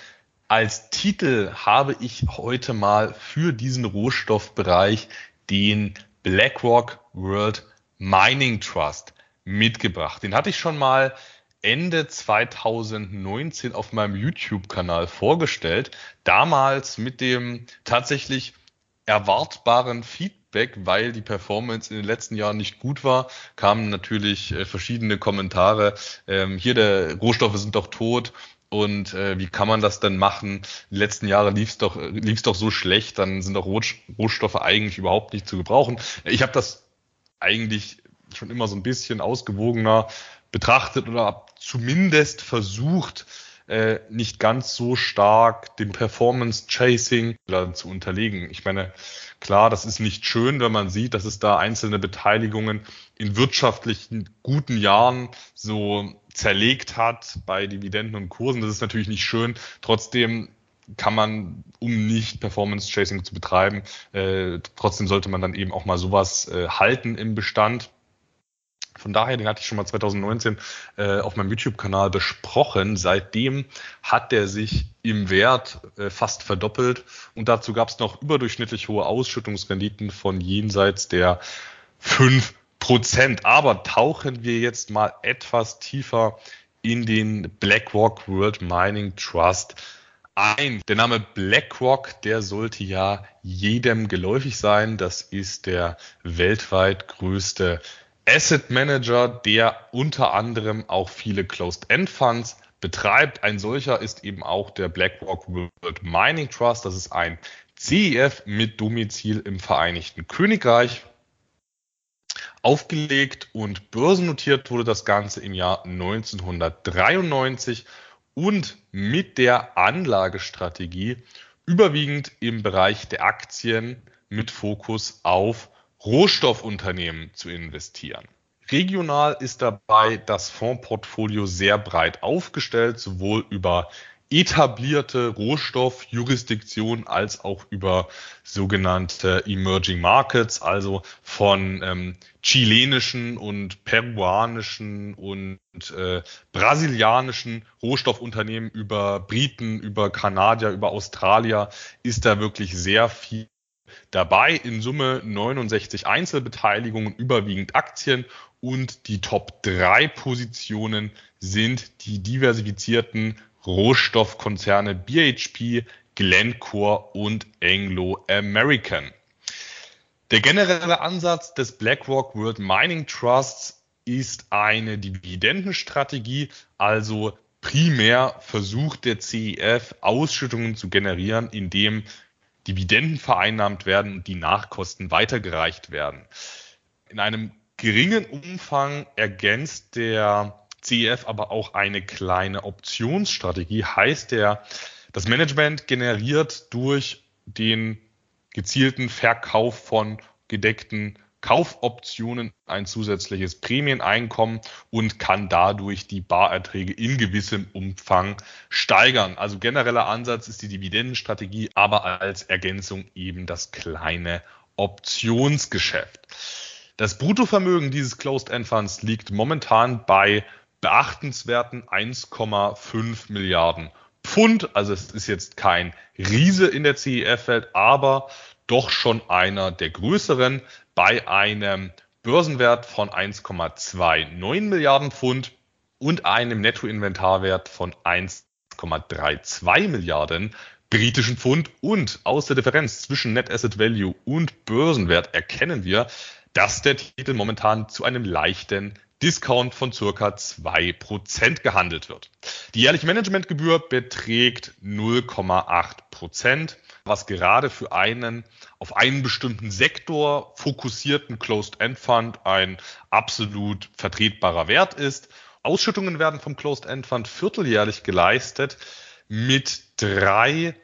als Titel habe ich heute mal für diesen Rohstoffbereich den BlackRock World Mining Trust mitgebracht. Den hatte ich schon mal Ende 2019 auf meinem YouTube-Kanal vorgestellt. Damals mit dem tatsächlich erwartbaren Feedback, weil die Performance in den letzten Jahren nicht gut war, kamen natürlich äh, verschiedene Kommentare. Ähm, hier der Rohstoffe sind doch tot Und äh, wie kann man das denn machen? Die letzten Jahre lief es doch, lief's doch so schlecht, dann sind doch Rohstoffe eigentlich überhaupt nicht zu gebrauchen. Ich habe das eigentlich schon immer so ein bisschen ausgewogener betrachtet oder zumindest versucht, äh, nicht ganz so stark dem Performance Chasing zu unterlegen. Ich meine, klar, das ist nicht schön, wenn man sieht, dass es da einzelne Beteiligungen in wirtschaftlichen guten Jahren so zerlegt hat bei Dividenden und Kursen. Das ist natürlich nicht schön. Trotzdem kann man, um nicht Performance Chasing zu betreiben, äh, trotzdem sollte man dann eben auch mal sowas äh, halten im Bestand. Von daher, den hatte ich schon mal 2019 äh, auf meinem YouTube-Kanal besprochen. Seitdem hat der sich im Wert äh, fast verdoppelt und dazu gab es noch überdurchschnittlich hohe Ausschüttungsrenditen von jenseits der fünf Prozent. Aber tauchen wir jetzt mal etwas tiefer in den BlackRock World Mining Trust ein. Der Name BlackRock, der sollte ja jedem geläufig sein. Das ist der weltweit größte Asset Manager, der unter anderem auch viele Closed-End Funds betreibt. Ein solcher ist eben auch der BlackRock World Mining Trust. Das ist ein CEF mit Domizil im Vereinigten Königreich. Aufgelegt und börsennotiert wurde das Ganze im Jahr 1993 und mit der Anlagestrategie überwiegend im Bereich der Aktien mit Fokus auf Rohstoffunternehmen zu investieren. Regional ist dabei das Fondsportfolio sehr breit aufgestellt, sowohl über etablierte Rohstoffjurisdiktionen als auch über sogenannte Emerging Markets, also von ähm, chilenischen und peruanischen und äh, brasilianischen Rohstoffunternehmen über Briten, über Kanadier, über Australier ist da wirklich sehr viel dabei. In Summe 69 Einzelbeteiligungen, überwiegend Aktien und die Top 3 Positionen sind die diversifizierten Rohstoffkonzerne BHP, Glencore und Anglo American. Der generelle Ansatz des BlackRock World Mining Trusts ist eine Dividendenstrategie, also primär versucht der CEF Ausschüttungen zu generieren, indem Dividenden vereinnahmt werden und die Nachkosten weitergereicht werden. In einem geringen Umfang ergänzt der CEF aber auch eine kleine Optionsstrategie. Heißt der, das Management generiert durch den gezielten Verkauf von gedeckten Kaufoptionen ein zusätzliches Prämieneinkommen und kann dadurch die Barerträge in gewissem Umfang steigern. Also genereller Ansatz ist die Dividendenstrategie, aber als Ergänzung eben das kleine Optionsgeschäft. Das Bruttovermögen dieses Closed-End Funds liegt momentan bei beachtenswerten 1,5 Milliarden Pfund. Also es ist jetzt kein Riese in der CEF-Welt, aber doch schon einer der größeren bei einem Börsenwert von 1,29 Milliarden Pfund und einem Nettoinventarwert von 1,32 Milliarden britischen Pfund. Und aus der Differenz zwischen Net Asset Value und Börsenwert erkennen wir, dass der Titel momentan zu einem leichten Discount von circa 2% gehandelt wird. Die jährliche Managementgebühr beträgt 0,8%, was gerade für einen auf einen bestimmten Sektor fokussierten Closed-End Fund ein absolut vertretbarer Wert ist. Ausschüttungen werden vom Closed-End Fund vierteljährlich geleistet mit drei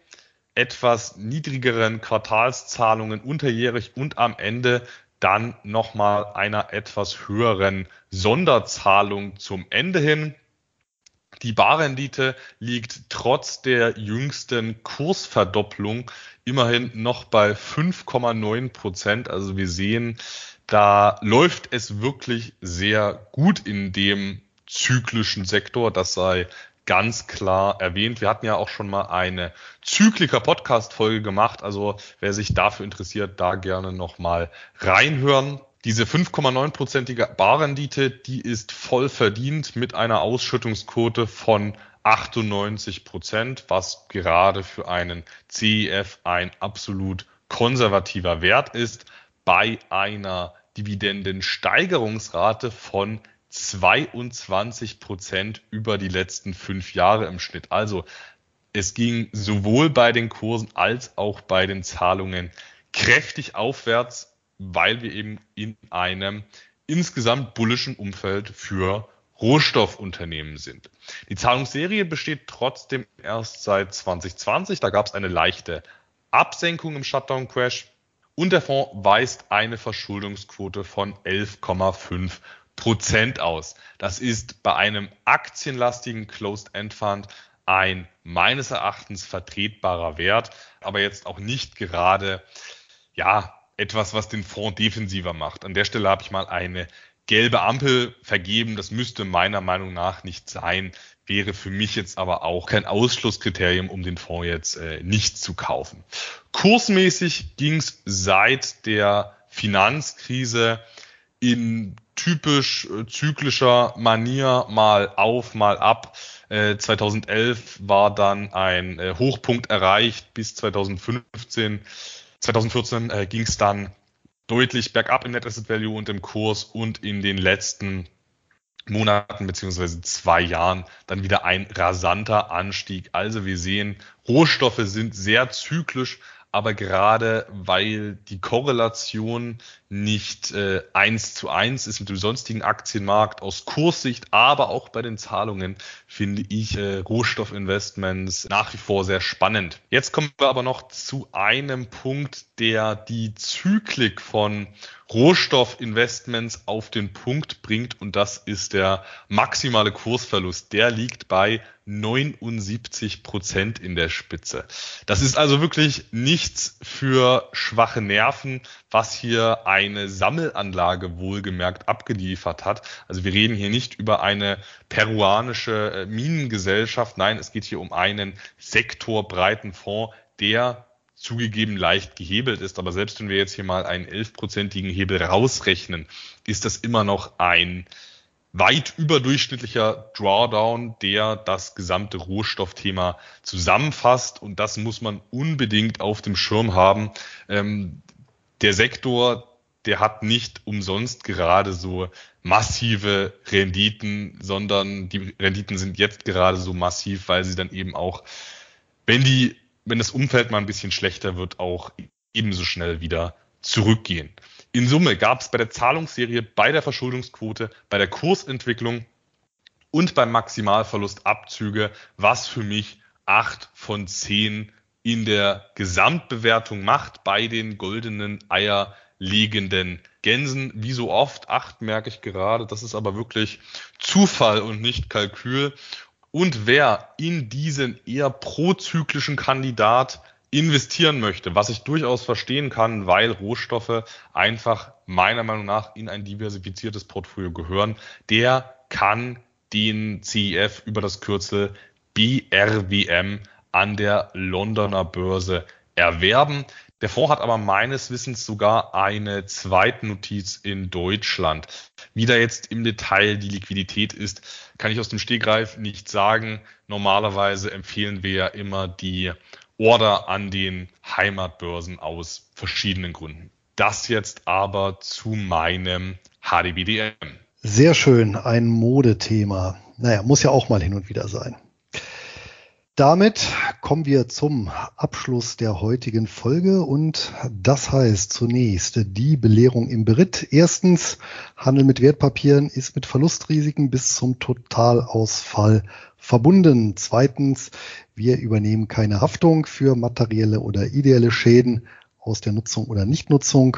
etwas niedrigeren Quartalszahlungen unterjährig und am Ende dann nochmal einer etwas höheren Sonderzahlung zum Ende hin. Die Barrendite liegt trotz der jüngsten Kursverdopplung immerhin noch bei 5,9 Prozent. Also wir sehen, da läuft es wirklich sehr gut in dem zyklischen Sektor. Das sei ganz klar erwähnt. Wir hatten ja auch schon mal eine Zykliker-Podcast-Folge gemacht. Also wer sich dafür interessiert, da gerne nochmal reinhören. Diese 5,9-prozentige Barrendite, die ist voll verdient mit einer Ausschüttungsquote von 98 Prozent, was gerade für einen CEF ein absolut konservativer Wert ist, bei einer Dividendensteigerungsrate von 22 Prozent über die letzten fünf Jahre im Schnitt. Also es ging sowohl bei den Kursen als auch bei den Zahlungen kräftig aufwärts, weil wir eben in einem insgesamt bullischen Umfeld für Rohstoffunternehmen sind. Die Zahlungsserie besteht trotzdem erst seit 2020. Da gab es eine leichte Absenkung im Shutdown-Crash und der Fonds weist eine Verschuldungsquote von 11,5 Prozent aus. Das ist bei einem aktienlastigen Closed-End-Fund ein meines Erachtens vertretbarer Wert, aber jetzt auch nicht gerade, ja, etwas, was den Fonds defensiver macht. An der Stelle habe ich mal eine gelbe Ampel vergeben. Das müsste meiner Meinung nach nicht sein, wäre für mich jetzt aber auch kein Ausschlusskriterium, um den Fonds jetzt äh, nicht zu kaufen. Kursmäßig ging es seit der Finanzkrise in typisch äh, zyklischer Manier mal auf, mal ab. Äh, 2011 war dann ein äh, Hochpunkt erreicht bis 2015. 2014 äh, ging es dann deutlich bergab im Net Asset Value und im Kurs und in den letzten Monaten beziehungsweise zwei Jahren dann wieder ein rasanter Anstieg. Also wir sehen, Rohstoffe sind sehr zyklisch, aber gerade weil die Korrelation nicht äh, eins zu eins ist mit dem sonstigen Aktienmarkt aus Kurssicht, aber auch bei den Zahlungen finde ich äh, Rohstoffinvestments nach wie vor sehr spannend. Jetzt kommen wir aber noch zu einem Punkt, der die Zyklik von Rohstoffinvestments auf den Punkt bringt und das ist der maximale Kursverlust. Der liegt bei 79 Prozent in der Spitze. Das ist also wirklich nichts für schwache Nerven, was hier eine Sammelanlage wohlgemerkt abgeliefert hat. Also wir reden hier nicht über eine peruanische äh, Minengesellschaft. Nein, es geht hier um einen sektorbreiten Fonds, der zugegeben leicht gehebelt ist. Aber selbst wenn wir jetzt hier mal einen elfprozentigen Hebel rausrechnen, ist das immer noch ein weit überdurchschnittlicher Drawdown, der das gesamte Rohstoffthema zusammenfasst. Und das muss man unbedingt auf dem Schirm haben. Ähm, der Sektor, der hat nicht umsonst gerade so massive Renditen, sondern die Renditen sind jetzt gerade so massiv, weil sie dann eben auch, wenn die, wenn das Umfeld mal ein bisschen schlechter wird, auch ebenso schnell wieder zurückgehen. In Summe gab es bei der Zahlungsserie, bei der Verschuldungsquote, bei der Kursentwicklung und beim Maximalverlust Abzüge, was für mich acht von zehn in der Gesamtbewertung macht bei den goldenen Eier liegenden Gänsen. Wie so oft, acht merke ich gerade, das ist aber wirklich Zufall und nicht Kalkül. Und wer in diesen eher prozyklischen Kandidat investieren möchte, was ich durchaus verstehen kann, weil Rohstoffe einfach meiner Meinung nach in ein diversifiziertes Portfolio gehören, der kann den CEF über das Kürzel BRWM an der Londoner Börse erwerben. Der Fonds hat aber meines Wissens sogar eine Zweitnotiz in Deutschland. Wie da jetzt im Detail die Liquidität ist, kann ich aus dem Stegreif nicht sagen. Normalerweise empfehlen wir ja immer die Order an den Heimatbörsen aus verschiedenen Gründen. Das jetzt aber zu meinem HDBDM. Sehr schön, ein Modethema. Naja, muss ja auch mal hin und wieder sein. Damit kommen wir zum Abschluss der heutigen Folge und das heißt zunächst die Belehrung im Beritt. Erstens, Handel mit Wertpapieren ist mit Verlustrisiken bis zum Totalausfall verbunden. Zweitens, wir übernehmen keine Haftung für materielle oder ideelle Schäden aus der Nutzung oder Nichtnutzung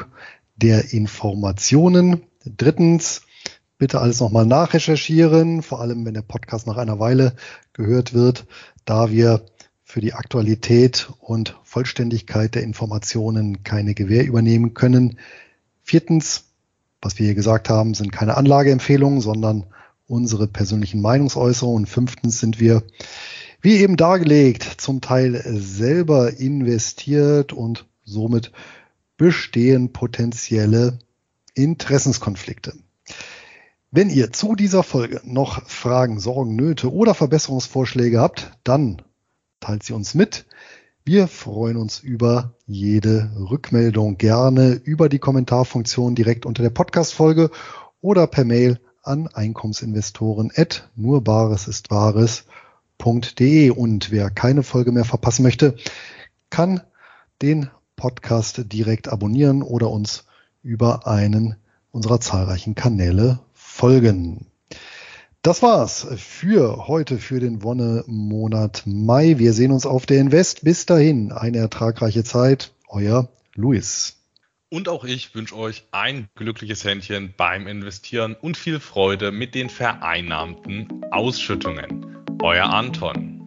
der Informationen. Drittens, bitte alles nochmal nachrecherchieren, vor allem wenn der Podcast nach einer Weile gehört wird, da wir für die Aktualität und Vollständigkeit der Informationen keine Gewähr übernehmen können. Viertens, was wir hier gesagt haben, sind keine Anlageempfehlungen, sondern unsere persönlichen Meinungsäußerungen. Und fünftens sind wir, wie eben dargelegt, zum Teil selber investiert und somit bestehen potenzielle Interessenskonflikte. Wenn ihr zu dieser Folge noch Fragen, Sorgen, Nöte oder Verbesserungsvorschläge habt, dann teilt sie uns mit. Wir freuen uns über jede Rückmeldung gerne über die Kommentarfunktion direkt unter der Podcast-Folge oder per Mail an Einkommensinvestoren at nurbaresistwahres.de. Und wer keine Folge mehr verpassen möchte, kann den Podcast direkt abonnieren oder uns über einen unserer zahlreichen Kanäle folgen. Das war's für heute, für den Wonne-Monat Mai. Wir sehen uns auf der Invest. Bis dahin eine ertragreiche Zeit. Euer Luis. Und auch ich wünsche euch ein glückliches Händchen beim Investieren und viel Freude mit den vereinnahmten Ausschüttungen. Euer Anton.